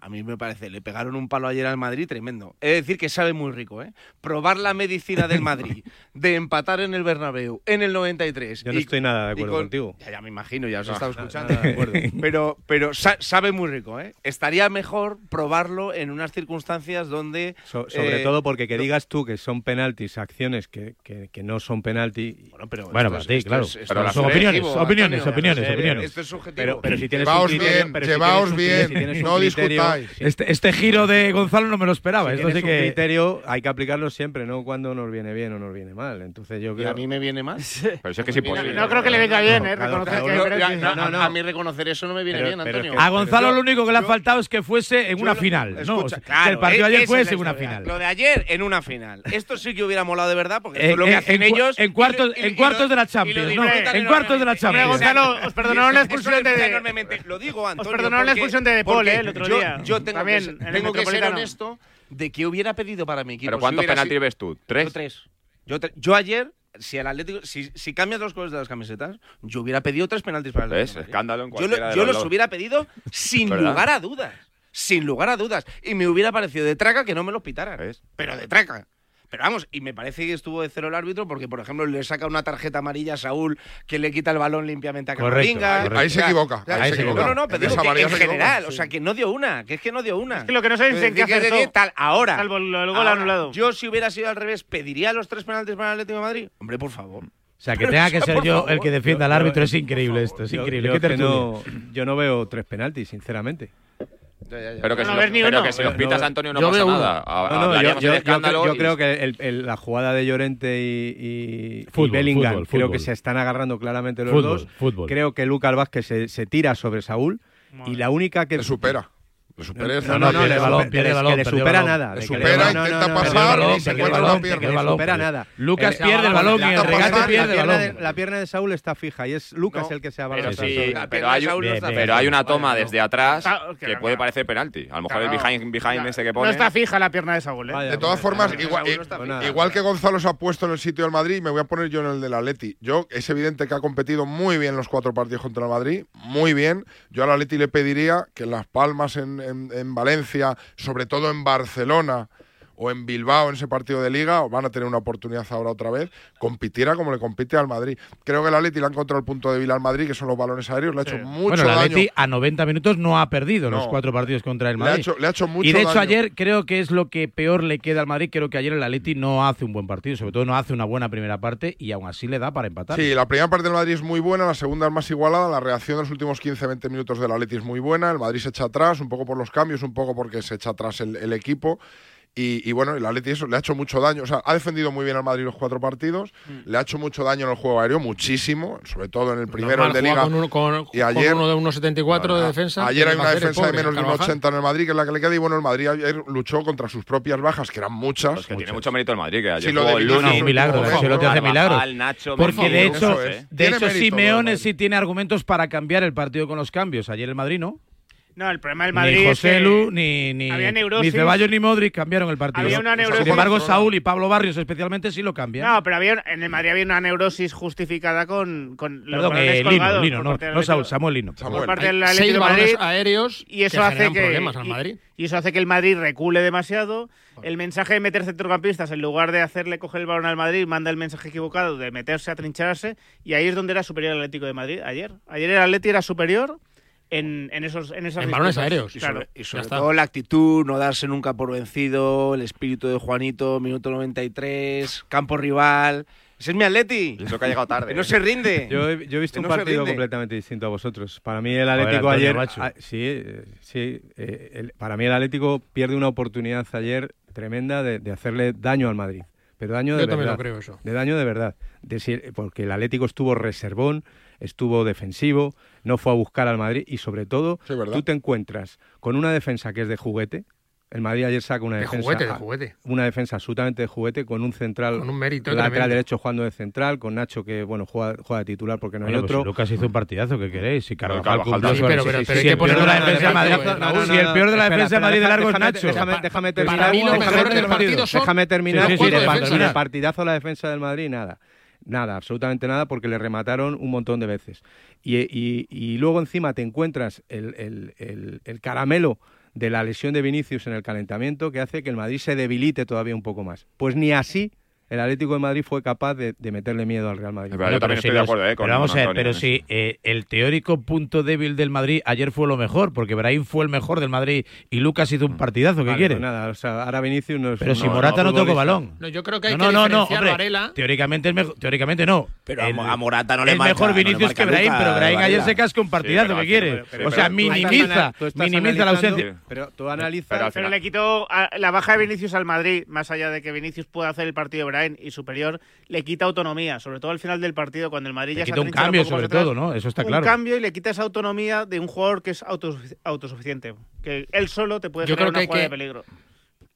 a mí me parece, le pegaron un palo ayer al Madrid tremendo. Es decir, que sabe muy rico, ¿eh? Probar la medicina del Madrid, de empatar en el Bernabéu en el 93. Yo no estoy nada de acuerdo contigo. Ya, me imagino, ya os he estado escuchando. De pero pero sabe muy rico, ¿eh? Estaría mejor probarlo en unas circunstancias donde... Sobre eh, todo porque que digas tú que son penaltis, acciones que, que, no son penalti... Bueno, pero... Bueno, para ti, claro. Pero las son opiniones, opiniones, opiniones, opiniones. Esto es subjetivo. Pero, pero si tienes llevaos un bien, pero llevaos bien, no discutamos este, este, giro de Gonzalo no me lo esperaba. Si Esto sí que... un criterio hay que aplicarlo siempre, no cuando nos viene bien o nos viene mal. Entonces yo creo... ¿Y a mí me viene mal? Pero eso es que es imposible. No, creo que le venga bien, ¿eh? A mí reconocer eso no me viene pero, bien, Antonio. Es que, a Gonzalo lo único que le ha faltado es que fuese en una lo, final. Escucha, o sea, claro, e-, el partido ayer fuese en una final. Lo de ayer en una final. Esto sí que hubiera molado de verdad, porque es lo eh, que eh, hacen ellos. En cuartos de la Champions, ¿no? En cuartos de la Champions. Gonzalo, os perdonaron la expulsión de. ¿eh? Lo digo, Antonio. Os perdonaron la expulsión de Depol, ¿eh? El otro día yo tengo que, ser, tengo que honesto de que hubiera pedido para mi equipo. ¿Pero cuántos si penaltis ves tú? ¿Tres? Yo tres. Yo, yo ayer si el Atlético, si, si cambias los colores de las camisetas, yo hubiera pedido tres penaltis para el Atlético. Es escándalo en Yo, yo los, hubiera pedido sin lugar a dudas. Sin lugar a dudas. Y me hubiera parecido de traca que no me los pitaran. Pero de traca. Pero vamos, y me parece que estuvo de cero el árbitro porque, por ejemplo, le saca una tarjeta amarilla a Saúl que le quita el balón limpiamente a Camavinga. Ahí, se equivoca. Ahí. No, no, pero digo que en general, o sea, que no dio una, que es que no dio una. Es que lo que no saben es en qué. Tal, ahora, salvo el gol anulado. Yo si hubiera sido al revés, ¿pediría los tres penaltis para el Atlético de Madrid? Hombre, por favor. O sea, que tenga que ser yo el que defienda al árbitro es increíble esto, es increíble. Yo, no, yo no veo tres penaltis, sinceramente. Pero que, no, si, los, pitas a Antonio no yo pasa nada. Yo, creo que el, la jugada de Llorente y, y, Bellingham creo que se están agarrando claramente los dos. Creo que Lucas Vázquez se, tira sobre Saúl y la única que... Se supera. Le supera eso. No, no, no, balón, pierde balón. Que le supera nada. Le supera, intenta pasar y se encuentra la pierna. Le supera nada. Lucas pierde el balón y el regate pierde el balón. La pierna de Saúl está fija y es Lucas el que se abalanza. Pero hay una toma desde atrás que puede parecer penalti. A lo mejor el behind, behind que pone. No está fija la pierna de Saúl. ¿eh? De todas formas, igual que Gonzalo se ha puesto en el sitio del Madrid, me voy a poner yo en el del Atleti. Yo, es evidente que ha competido muy bien los cuatro partidos contra el Madrid. Muy bien. Yo al Atleti le pediría que en Las Palmas en en, Valencia, sobre todo en Barcelona, o en Bilbao en ese partido de liga, o van a tener una oportunidad ahora otra vez, compitiera como le compite al Madrid. Creo que el Atleti le ha encontrado el punto débil al Madrid, que son los balones aéreos, le ha hecho mucho bueno, el Atleti a 90 minutos no ha perdido los cuatro partidos contra el Madrid. Le ha hecho, mucho Y de hecho ayer creo que es lo que peor le queda al Madrid, creo que ayer el Atleti no hace un buen partido, sobre todo no hace una buena primera parte y aún así le da para empatar. Sí, la primera parte del Madrid es muy buena, la segunda es más igualada, la reacción de los últimos 15-20 minutos del Atleti es muy buena, el Madrid se echa atrás, un poco por los cambios, un poco porque se echa atrás el equipo. Y, bueno, el Atleti eso, le ha hecho mucho daño. O sea, ha defendido muy bien al Madrid los cuatro partidos. Mm. Le ha hecho mucho daño en el juego aéreo, muchísimo. Sobre todo en el primero, Normal, el de Liga. Con uno, y ayer, con uno de 1,74 no, de defensa. Ayer hay una defensa de menos de 1,80 en el Madrid, que es la que le queda. Y bueno, el Madrid ayer luchó contra sus propias bajas, que eran muchas. Pues tiene mucho mérito el Madrid, que ayer sí, lo de Luna, sí, milagro, lo te hace milagro. Porque de hecho, eh. de hecho Simeone sí tiene argumentos para cambiar el partido con los cambios. Ayer el Madrid no. No, el problema del Madrid. Ni José Lu, es ni, ni, había neurosis. ni Ceballos ni Modric cambiaron el partido. Había una neurosis. Sin embargo, Saúl y Pablo Barrios especialmente sí lo cambian. No, pero había, en el Madrid había una neurosis justificada con, con los Perdón, eh, Lino, Lino no, no, Saúl, Samuel Lino. Por parte del Atlético de Madrid, aéreos y eso que hace que problemas al Madrid. Y, eso hace que el Madrid recule demasiado. El mensaje de meter centrocampistas en lugar de hacerle coger el balón al Madrid manda el mensaje equivocado de meterse a trincharse y ahí es donde era superior el Atlético de Madrid ayer. Ayer el Atlético era superior en, esos en esas balones aéreos. Y sobre, y sobre todo la actitud, no darse nunca por vencido, el espíritu de Juanito, minuto 93, campo rival. Ese es mi Atleti. Eso que ha llegado tarde. no eh. se rinde. Yo, he visto un partido completamente distinto a vosotros. Para mí el Atlético ayer... Ah, sí, eh, sí. Eh, para mí el Atlético pierde una oportunidad ayer tremenda de, hacerle daño al Madrid. Pero daño de yo verdad. También lo creo eso. De daño de verdad. Porque el Atlético estuvo reservón, estuvo defensivo, no fue a buscar al Madrid y sobre todo sí, tú te encuentras con una defensa que es de juguete. El Madrid ayer saca una de defensa, juguete, de juguete. una defensa absolutamente de juguete con un central, con un mérito lateral tremendo. derecho jugando de central, con Nacho que bueno juega, juega de titular porque no bueno, hay pues otro. Lucas hizo un partidazo que queréis, si Carvajal cumplió. Sí, pero, si el peor de la defensa de Madrid, de Madrid largo es Nacho. Déjame, déjame terminar. Para mí lo mejor del partido son déjame terminar. Partidazo la defensa del Madrid, nada. Nada, absolutamente nada, porque le remataron un montón de veces. Y, y, luego encima te encuentras el, el, el, el caramelo de la lesión de Vinicius en el calentamiento que hace que el Madrid se debilite todavía un poco más. Pues ni así el Atlético de Madrid fue capaz de, meterle miedo al Real Madrid. Pero yo también estoy de acuerdo, ¿eh? Pero vamos a ver, pero si eh, el teórico punto débil del Madrid ayer fue lo mejor, porque Brahim fue el mejor del Madrid y Lucas hizo un partidazo, ¿qué quiere? Pues nada, o sea, ahora Vinicius no es Pero si Morata no, no tocó balón. No, yo creo que hay no, que no, no, hombre, Varela. Teóricamente, el mejo, teóricamente no. Pero a Morata no le marca. El mejor Vinicius que Brahim, pero Brahim ayer se casca un partidazo, ¿qué quiere? O sea, minimiza, minimiza la ausencia. Pero tú analizas... Pero le quitó la baja de Vinicius al Madrid, más allá de que Vinicius pueda hacer el partido de y superior, le quita autonomía, sobre todo al final del partido, cuando el Madrid le ya quita un cambio, sobre todo, ¿no? Eso está claro. Un cambio y le quita esa autonomía de un jugador que es autosufic autosuficiente, que él solo te puede Yo generar creo que una jugada de peligro.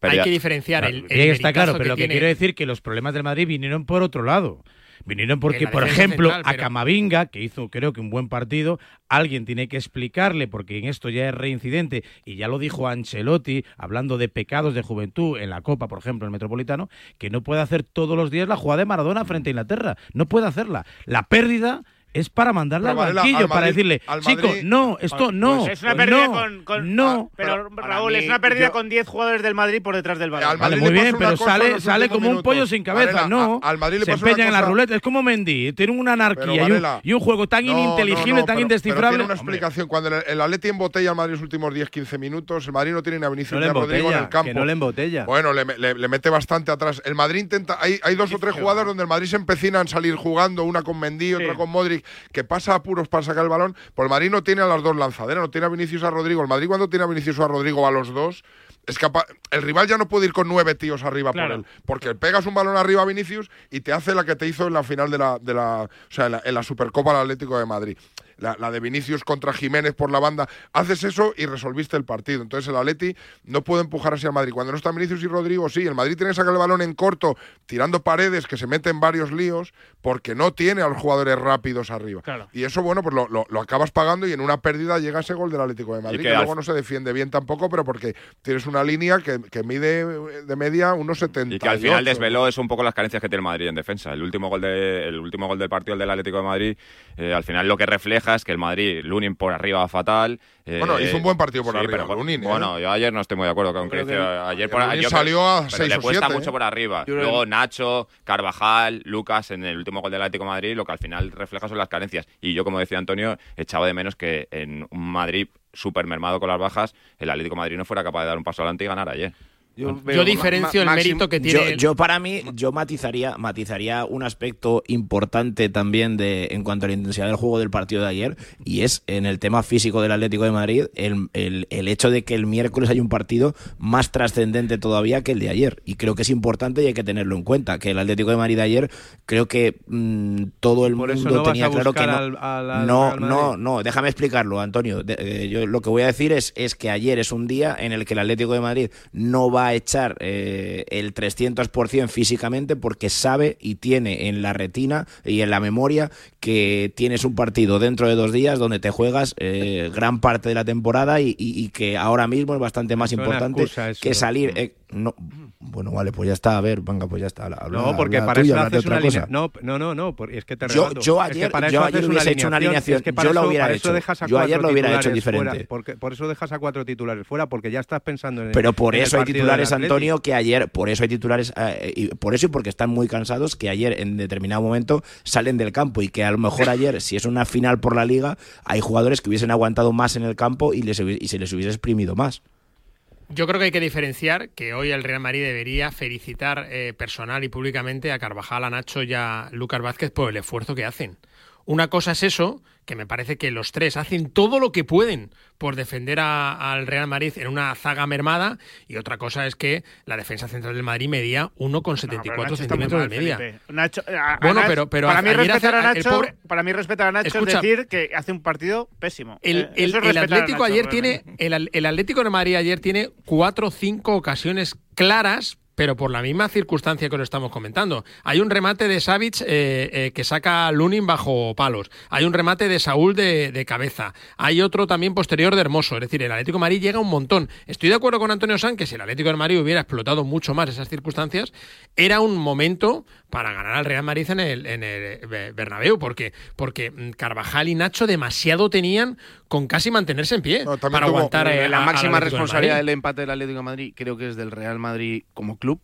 Pero hay que diferenciar el, está claro, pero lo que quiero decir que los problemas del Madrid vinieron por otro lado. Vinieron porque, por ejemplo, central, a Camavinga, que hizo creo que un buen partido, alguien tiene que explicarle, porque en esto ya es reincidente, y ya lo dijo Ancelotti, hablando de pecados de juventud en la Copa, por ejemplo, en el Metropolitano, que no puede hacer todos los días la jugada de Maradona frente a Inglaterra. No puede hacerla. La pérdida es para mandarla Pero al banquillo, al para Madrid- decirle, al chico, no, esto no. Pues es una pérdida no, con, con- no. pero para Raúl, mí, es una pérdida yo- con 10 jugadores del Madrid por detrás del balón. Vale, muy bien, pero sale, como un pollo sin cabeza, Varela, no. a- al Madrid le Se pasa una empeñan en la ruleta, es como Mendy, tiene una anarquía Pero, y, un, Varela, y un juego tan No, ininteligible, no, tan pero- indescifrable. Pero tiene una Hombre, explicación. Cuando el, el Atleti embotella al Madrid los últimos 10-15 minutos, el Madrid no tiene ni a Vinicius ni a Rodrigo en el campo. que no le embotella. Bueno, le, mete bastante atrás. El Madrid intenta. Hay, hay dos o tres jugadas donde el Madrid se empecina en salir jugando, una con Mendy, otra con Modric, que pasa apuros para sacar el balón. Pues el Madrid no tiene a las dos lanzaderas, no tiene a Vinicius a Rodrigo. El Madrid cuando tiene a Vinicius a Rodrigo a los dos. Es capaz, el rival ya no puede ir con nueve tíos arriba Claro. por él, porque pegas un balón arriba a Vinicius y te hace la que te hizo en la final de la, de la o sea, en la, en la Supercopa del Atlético de Madrid. La, la de Vinicius contra Jiménez por la banda. Haces eso y resolviste el partido. Entonces el Atleti no puede empujar así al Madrid. Cuando no están Vinicius y Rodrigo, sí. El Madrid tiene que sacar el balón en corto, tirando paredes, que se mete en varios líos, porque no tiene a los jugadores rápidos arriba. Claro. Y eso, bueno, pues lo, lo- lo acabas pagando y en una pérdida llega ese gol del Atlético de Madrid, que que, al- luego no se defiende bien tampoco, pero porque tienes una línea que, que mide de media unos 70. Y que al final desveló es un poco las carencias que tiene el Madrid en defensa. El último gol, de, el último gol del partido del Atlético de Madrid, eh, al final lo que refleja es que el Madrid, Lunin por arriba va fatal. eh, Bueno, hizo un buen partido por sí, arriba, pero por- Lunin, ¿eh? Bueno, yo ayer no estoy muy de acuerdo con que- Ayer por Lunin yo salió a pero seis le o cuesta mucho ¿eh? por arriba. Luego Nacho, Carvajal, Lucas en el último gol del Atlético de Madrid, lo que al final refleja son las carencias. Y yo, como decía Antonio, echaba de menos que en un Madrid súper mermado con las bajas, el Atlético de Madrid no fuera capaz de dar un paso adelante y ganar ayer. Yo, Yo diferencio el mérito que tiene. Yo, yo para mí, yo matizaría, matizaría un aspecto importante también de en cuanto a la intensidad del juego del partido de ayer, y es en el tema físico del Atlético de Madrid, el, el- el hecho de que el miércoles hay un partido más trascendente todavía que el de ayer. Y creo que es importante y hay que tenerlo en cuenta, que el Atlético de Madrid de ayer, creo que mm, todo el Por mundo no tenía claro que no. al- al- al no, no, no, déjame explicarlo, Antonio. De- eh, yo lo que voy a decir es, es que ayer es un día en el que el Atlético de Madrid no va a echar eh, el 300% físicamente porque sabe y tiene en la retina y en la memoria que tienes un partido dentro de dos días donde te juegas eh, gran parte de la temporada y, y- y que ahora mismo es bastante más importante que salir. eh, no, bueno, vale, pues ya está, a ver, venga, pues ya está. habla- No, porque habla para tuya, eso haces otra una cosa. No, no, no, no, es que te Yo- yo Es que ayer- para yo ayer hubiese hecho una alineación, Es que yo eso- hubiera para eso hecho. Yo ayer lo hubiera hecho titulares fuera, diferente. porque, por eso dejas a cuatro titulares fuera, porque ya estás pensando en Pero por en eso hay del titulares. Antonio, que ayer, por eso hay titulares, eh, y por eso y porque están muy cansados, que ayer en determinado momento salen del campo y que a lo mejor ayer, si es una final por la liga, hay jugadores que hubiesen aguantado más en el campo y, les y se les hubiese exprimido más. Yo creo que hay que diferenciar que hoy el Real Madrid debería felicitar eh, personal y públicamente a Carvajal, a Nacho y a Lucas Vázquez por el esfuerzo que hacen. Una cosa es eso, que me parece que los tres hacen todo lo que pueden por defender a- al Real Madrid en una zaga mermada, y otra cosa es que la defensa central del Madrid medía 1,74 Nacho está muy centímetros mal, de media. Nacho- a- a Bueno, pero- pero para mí respetar a Nacho, pobre- para mí respetar a Nacho Escucha, es decir que hace un partido pésimo. El, Eh, el- Atlético Nacho, ayer realmente. tiene. El, el Atlético de Madrid ayer tiene cuatro o cinco ocasiones claras. Pero por la misma circunstancia que lo estamos comentando. Hay un remate de Savic eh, eh, que saca Lunin bajo palos. Hay un remate de Saúl de, cabeza. Hay otro también posterior de Hermoso. Es decir, el Atlético de Madrid llega un montón. Estoy de acuerdo con Antonio San que si el Atlético de Madrid hubiera explotado mucho más esas circunstancias, era un momento para ganar al Real Madrid en el, en el eh, Bernabéu. Porque, porque mm, Carvajal y Nacho demasiado tenían con casi mantenerse en pie para tuvo- aguantar eh, la a- máxima responsabilidad Madrid. del empate del Atlético de Madrid creo que es del Real Madrid como club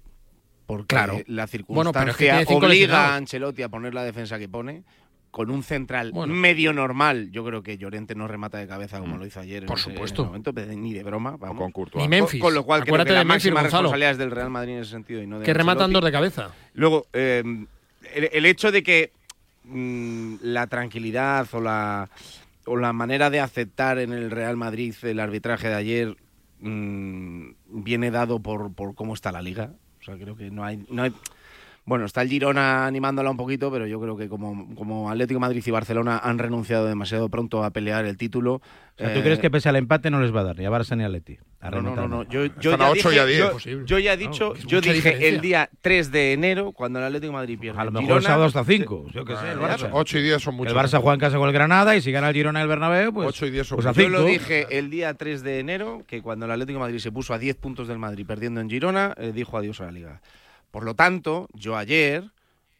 porque Claro. la Bueno, pero es que circunstancia cinco obliga lesionados. a Ancelotti a poner la defensa que pone con un central Bueno. medio normal yo creo que Llorente no remata de cabeza como lo hizo ayer Por en supuesto. ese momento, pero ni de broma vamos. con Courtois. Ni Memphis. con, con lo cual creo Acuérdate que la de máxima Gonzalo. responsabilidad es del Real Madrid en ese sentido y no de Que rematan dos de cabeza. Luego, eh, el, el hecho de que mm, la tranquilidad o la, o la manera de aceptar en el Real Madrid el arbitraje de ayer mm, viene dado por, por cómo está la liga. O sea, creo que no hay, no hay... Bueno, está el Girona animándola un poquito, pero yo creo que como, como Atlético de Madrid y Barcelona han renunciado demasiado pronto a pelear el título. O sea, ¿Tú eh, crees que pese al empate no les va a dar ni a Barça ni a Leti? A No, no, no, no. Yo, yo ya dije, y a diez. yo- yo ya he dicho, es yo dije diferencia. el día 3 de enero, cuando el Atlético de Madrid pierde. A lo el mejor Girona, el sábado hasta 5. Yo qué sé, el Barça. 8 y 10 son El muchos. Barça juega en casa con el Granada y si gana el Girona y el Bernabéu, pues, 8 y 10 son pues a Yo lo 5. dije el día 3 de enero, que cuando el Atlético de Madrid se puso a 10 puntos del Madrid perdiendo en Girona, eh, dijo adiós a la liga. Por lo tanto, yo ayer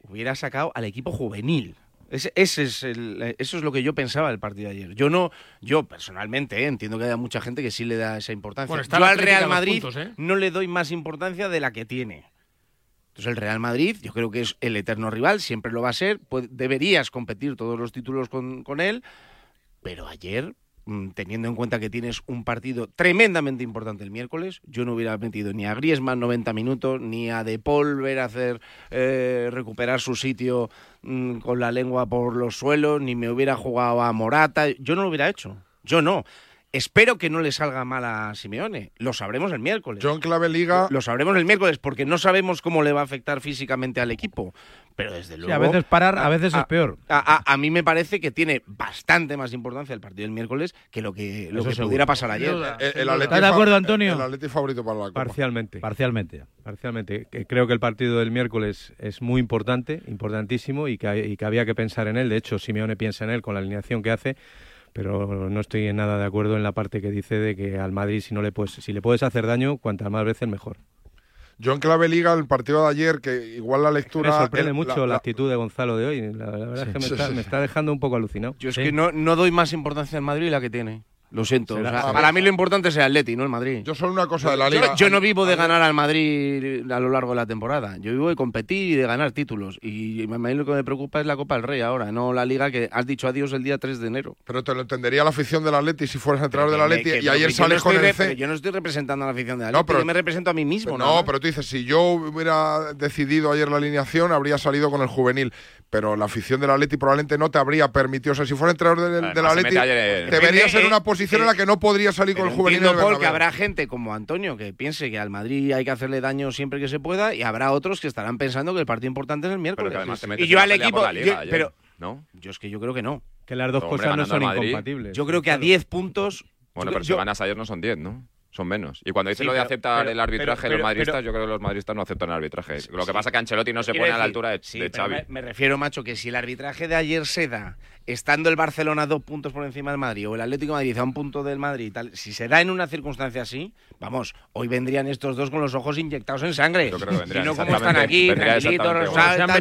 hubiera sacado al equipo juvenil. Ese, ese es el- eso es lo que yo pensaba del partido de ayer. Yo no, yo personalmente eh, entiendo que haya mucha gente que sí le da esa importancia. Bueno, yo al Real Madrid puntos, ¿eh? no le doy más importancia de la que tiene. Entonces el Real Madrid, yo creo que es el eterno rival, siempre lo va a ser. pues, deberías competir todos los títulos con, con él, pero ayer, teniendo en cuenta que tienes un partido tremendamente importante el miércoles, yo no hubiera metido ni a Griezmann 90 minutos, ni a De Paul ver a hacer eh, recuperar su sitio mm, con la lengua por los suelos, ni me hubiera jugado a Morata. Yo no lo hubiera hecho. Yo no. Espero que no le salga mal a Simeone. Lo sabremos el miércoles. Yo en clave liga. Lo sabremos el miércoles porque no sabemos cómo le va a afectar físicamente al equipo. Pero desde luego. Sí, a veces parar, a veces es peor. A, a- a mí me parece que tiene bastante más importancia el partido del miércoles que lo que, lo que pudiera pasar ayer. El, el Atleti ¿Estás de acuerdo, Antonio? El Atleti favorito para la Copa. Parcialmente. Parcialmente. Parcialmente. Que Creo que el partido del miércoles es muy importante, importantísimo, y que, y que había que pensar en él. De hecho, Simeone piensa en él con la alineación que hace, pero no estoy en nada de acuerdo en la parte que dice de que al Madrid, si no le puedes, si le puedes hacer daño, cuantas más veces mejor. Yo en clave liga, el partido de ayer, que igual la lectura. Me sorprende el- mucho la, la- actitud de Gonzalo de hoy. La, la verdad es que me, Sí, está, sí, me está dejando un poco alucinado. Yo es que no, no doy más importancia al Madrid de la que tiene. Lo siento. O sea, para mí lo importante es el Atleti, no el Madrid. Yo solo una cosa de la liga. Yo, no vivo de ganar al Madrid a lo largo de la temporada. Yo vivo de competir y de ganar títulos. Y a mí lo que me preocupa es la Copa del Rey ahora, no la Liga que has dicho adiós el día 3 de enero. Pero te lo entendería la afición del Atleti si fueras entrenador del Atleti que- y pero ayer no sales con el C. pero Yo no estoy representando a la afición de No, Atleti, pero- yo me represento a mí mismo. nada No, pero tú dices, si yo hubiera decidido ayer la alineación, habría salido con el juvenil. Pero la afición del Atleti probablemente no te habría permitido. O sea, si fuera entrenador del, del Atleti, Eh, ser eh, una posición en la que no podría salir con el juvenil. del Paul, que habrá gente como Antonio que piense que al Madrid hay que hacerle daño siempre que se pueda y habrá otros que estarán pensando que el partido importante es el miércoles. y yo al equipo, Liga yo- ayer, pero ¿no? yo es que yo creo que no. Que las dos Hombre, cosas no son incompatibles. Yo creo que a 10 puntos Bueno, yo- pero si yo- ganas ayer no son 10, ¿no? Son menos. Y cuando dice Sí, lo de aceptar pero- el arbitraje pero- los madridistas, pero- yo creo que los madridistas no aceptan el arbitraje. Lo que sí. pasa es que Ancelotti no se pone a la altura de, sí, de Xavi. Me, me refiero, macho, que si el arbitraje de ayer se da estando el Barcelona dos puntos por encima del Madrid o el Atlético de Madrid a un punto del Madrid y tal, si se da en una circunstancia así, vamos, hoy vendrían estos dos con los ojos inyectados en sangre. Yo creo que vendrían y no como están aquí, vendría tranquilitos, venido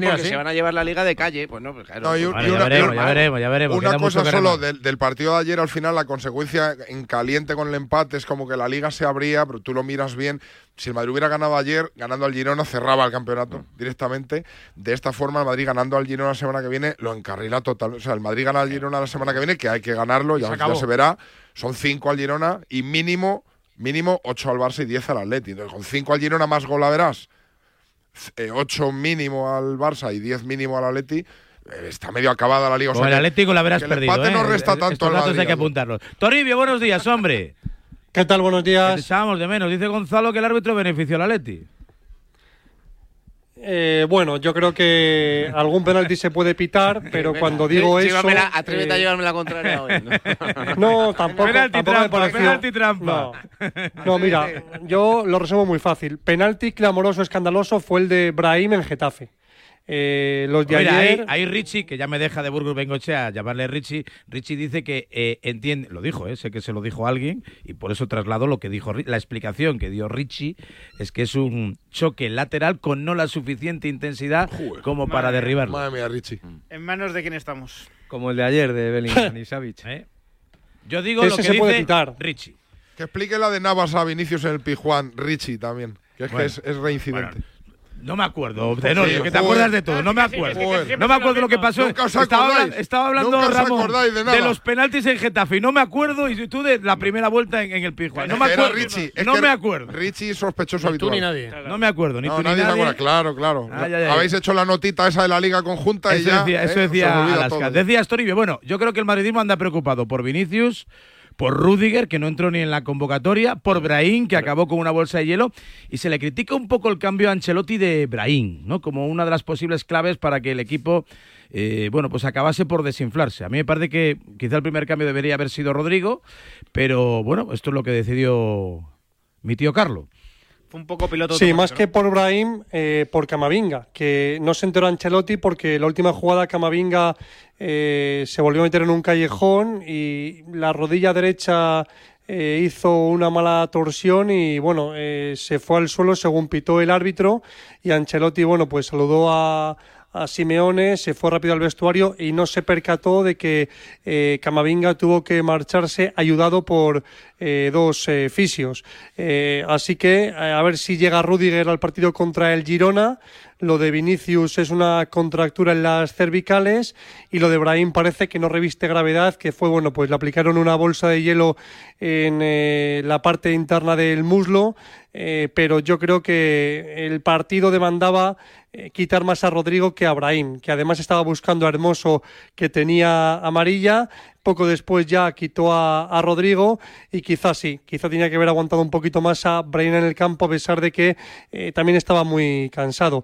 porque así. se van a llevar la liga de calle. Pues no, pues claro. No, y un- y Vale, una- ya veremos, ya veremos, ya veremos. Una cosa solo del, del partido de ayer, al final, la consecuencia en caliente con el empate es como que la liga se abría, pero tú lo miras bien. Si el Madrid hubiera ganado ayer, ganando al Girona, cerraba el campeonato directamente. De esta forma, el Madrid ganando al Girona la semana que viene lo encarrila total. O sea, el Madrid gana al Girona la semana que viene, que hay que ganarlo, ya, Se ya se verá. Son cinco al Girona y mínimo, mínimo 8 al Barça y 10 al Atleti. Entonces, con 5 al Girona más gol, verás. 8 mínimo al Barça y 10 mínimo al Atleti. eh, Está medio acabada la liga. O Con sea el que- Atlético la habrás que el perdido. empate ¿eh? no resta tanto Estos al datos Madrid, hay que ayer. apuntarlos. Toribio, buenos días, hombre. ¿Qué tal? Buenos Te días. echábamos de menos. Dice Gonzalo que el árbitro benefició al Atleti. Eh, bueno, yo creo que algún penalti se puede pitar, pero cuando digo eso. Llévamela- atrévete a eh, llevarme la contraria hoy. ¿no? No, tampoco, Penalti tampoco trampa, penalti trampa. No. No, mira, yo lo resumo muy fácil. Penalti clamoroso, escandaloso fue el de Brahim en Getafe. Eh, los de Mira, ayer. ahí, ahí Richie, que ya me deja de Burgos Bengochea a llamarle Richie, Richie dice que eh, entiende, lo dijo, eh, sé que se lo dijo alguien, y por eso traslado lo que dijo, Ri- la explicación que dio Richie es que es un choque lateral con no la suficiente intensidad como para Madre derribarlo. Madre mía, Richie. ¿En manos de quién estamos? Como el de ayer de Bellingham y Savic. ¿Eh? Yo digo Ese lo que se puede dice pitar. Richie. Que explique la de Navas a Vinicius en el Pijuán, Richie también. Que es Bueno. que es, es reincidente. No me acuerdo, Tenorio, Sí, que te joder. acuerdas de todo, no me acuerdo. Joder. No me acuerdo lo que pasó. Nunca os estaba, hablando Nunca os Ramón de los penaltis en Getafe y no me acuerdo y tú de la primera vuelta en, en el Pijuán. No me acuerdo. Richie. es no que me acuerdo. Richie sospechoso Ni tú habitual. ni nadie. No me acuerdo, ni No, tú ni nadie se nadie. acuerda. Claro, claro. Ay. Habéis hecho la notita esa de la liga conjunta y ya. decía, eso ¿eh? Decía Alaska. todo. Decía Storibio, bueno, yo creo que el madridismo anda preocupado por Vinicius, por Rudiger, que no entró ni en la convocatoria, por Brahim, que acabó con una bolsa de hielo, y se le critica un poco el cambio a Ancelotti de Brahim, ¿no? Como una de las posibles claves para que el equipo, eh, bueno, pues acabase por desinflarse. A mí me parece que quizá el primer cambio debería haber sido Rodrigo, pero bueno, esto es lo que decidió mi tío Carlo. Fue un poco piloto Sí, más ¿no? que por Brahim, eh, por Camavinga, que no se enteró Ancelotti porque la última jugada Camavinga eh, se volvió a meter en un callejón y la rodilla derecha eh, hizo una mala torsión y bueno, se fue al suelo según pitó el árbitro y Ancelotti, bueno, pues saludó a, a Simeone, se fue rápido al vestuario y no se percató de que eh, Camavinga tuvo que marcharse ayudado por eh, dos eh, fisios. Así que a ver si llega Rudiger al partido contra el Girona. Lo de Vinicius es una contractura en las cervicales y lo de Brahim parece que no reviste gravedad, que fue, bueno, pues le aplicaron una bolsa de hielo en la parte interna del muslo, eh, pero yo creo que el partido demandaba eh, quitar más a Rodrigo que a Brahim, que además estaba buscando a Hermoso que tenía amarilla. Poco después ya quitó a, a Rodrigo y quizás sí, quizá tenía que haber aguantado un poquito más a Brahim en el campo a pesar de que eh, también estaba muy cansado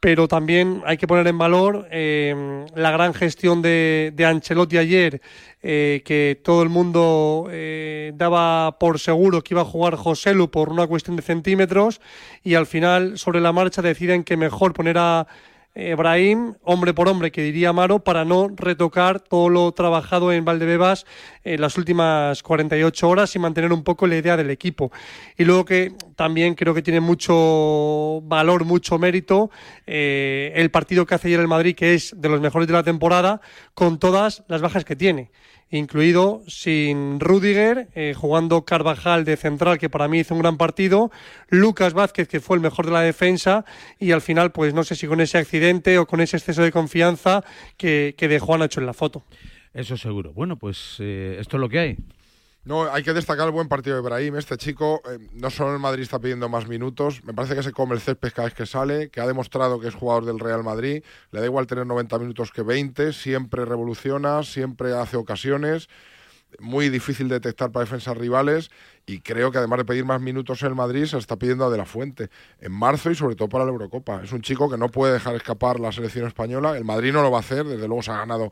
pero también hay que poner en valor eh, la gran gestión de, de Ancelotti ayer, eh, que todo el mundo eh, daba por seguro que iba a jugar Joselu por una cuestión de centímetros y al final sobre la marcha deciden que mejor poner a eh, Brahim, hombre por hombre, que diría Amaro, para no retocar todo lo trabajado en Valdebebas en las últimas 48 horas y mantener un poco la idea del equipo. Y luego que también creo que tiene mucho valor, mucho mérito eh, el partido que hace ayer el Madrid, que es de los mejores de la temporada, con todas las bajas que tiene incluido sin Rudiger, eh, jugando Carvajal de central, que para mí hizo un gran partido, Lucas Vázquez, que fue el mejor de la defensa, y al final, pues no sé si con ese accidente o con ese exceso de confianza que, dejó a Nacho en la foto. Eso seguro. Bueno, pues eh, esto es lo que hay. No, hay que destacar el buen partido de Ibrahim. Este chico, eh, no solo el Madrid está pidiendo más minutos, me parece que se come el césped cada vez que sale, que ha demostrado que es jugador del Real Madrid. Le da igual tener 90 minutos que 20, siempre revoluciona, siempre hace ocasiones. Muy difícil de detectar para defensas rivales y creo que además de pedir más minutos en el Madrid se está pidiendo a De La Fuente en marzo y sobre todo para la Eurocopa. Es un chico que no puede dejar escapar la selección española. El Madrid no lo va a hacer, desde luego se ha ganado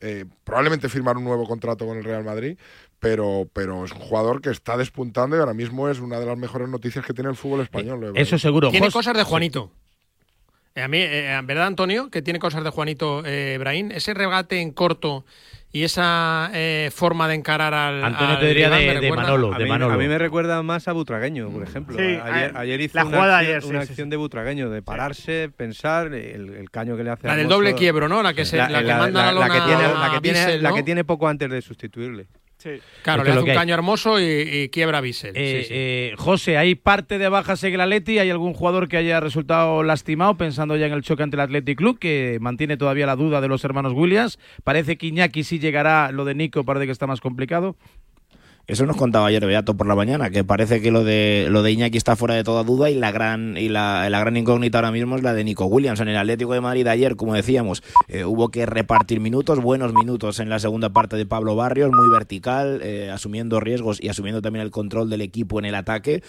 eh, probablemente firmar un nuevo contrato con el Real Madrid, pero, pero es un jugador que está despuntando y ahora mismo es una de las mejores noticias que tiene el fútbol español. de Eso seguro. Tiene Jos- cosas de Juanito. Eh, A mí, eh, ¿verdad, Antonio? Que tiene cosas de Juanito eh, Brahim. Ese regate en corto y esa eh, forma de encarar al. Antonio al te diría de- Manolo, a, de mí, Manolo. a mí me recuerda más a Butragueño, por ejemplo. Sí, ayer, a- ayer hizo la una jugada acción, ayer, sí, una sí, acción de Butragueño, de pararse, pensar, el, el caño que le hace a La del doble quiebro, ¿no? La que se- la que manda la la que lona tiene, a la que tiene poco antes de sustituirle. Claro, Esto le hace un hay. caño hermoso y, y quiebra a Bissell. Eh, Sí, sí. eh, José, ¿hay parte de bajas en el Atleti? ¿Hay algún jugador que haya resultado lastimado pensando ya en el choque ante el Athletic Club que mantiene todavía la duda de los hermanos Williams? Parece que Iñaki sí llegará, lo de Nico parece que está más complicado. Eso nos contaba ayer Beato por la mañana, que parece que lo de lo de Iñaki está fuera de toda duda y la gran y la, la gran incógnita ahora mismo es la de Nico Williams. En el Atlético de Madrid ayer, como decíamos, eh, hubo que repartir minutos, buenos minutos en la segunda parte de Pablo Barrios, muy vertical, eh, asumiendo riesgos y asumiendo también el control del equipo en el ataque.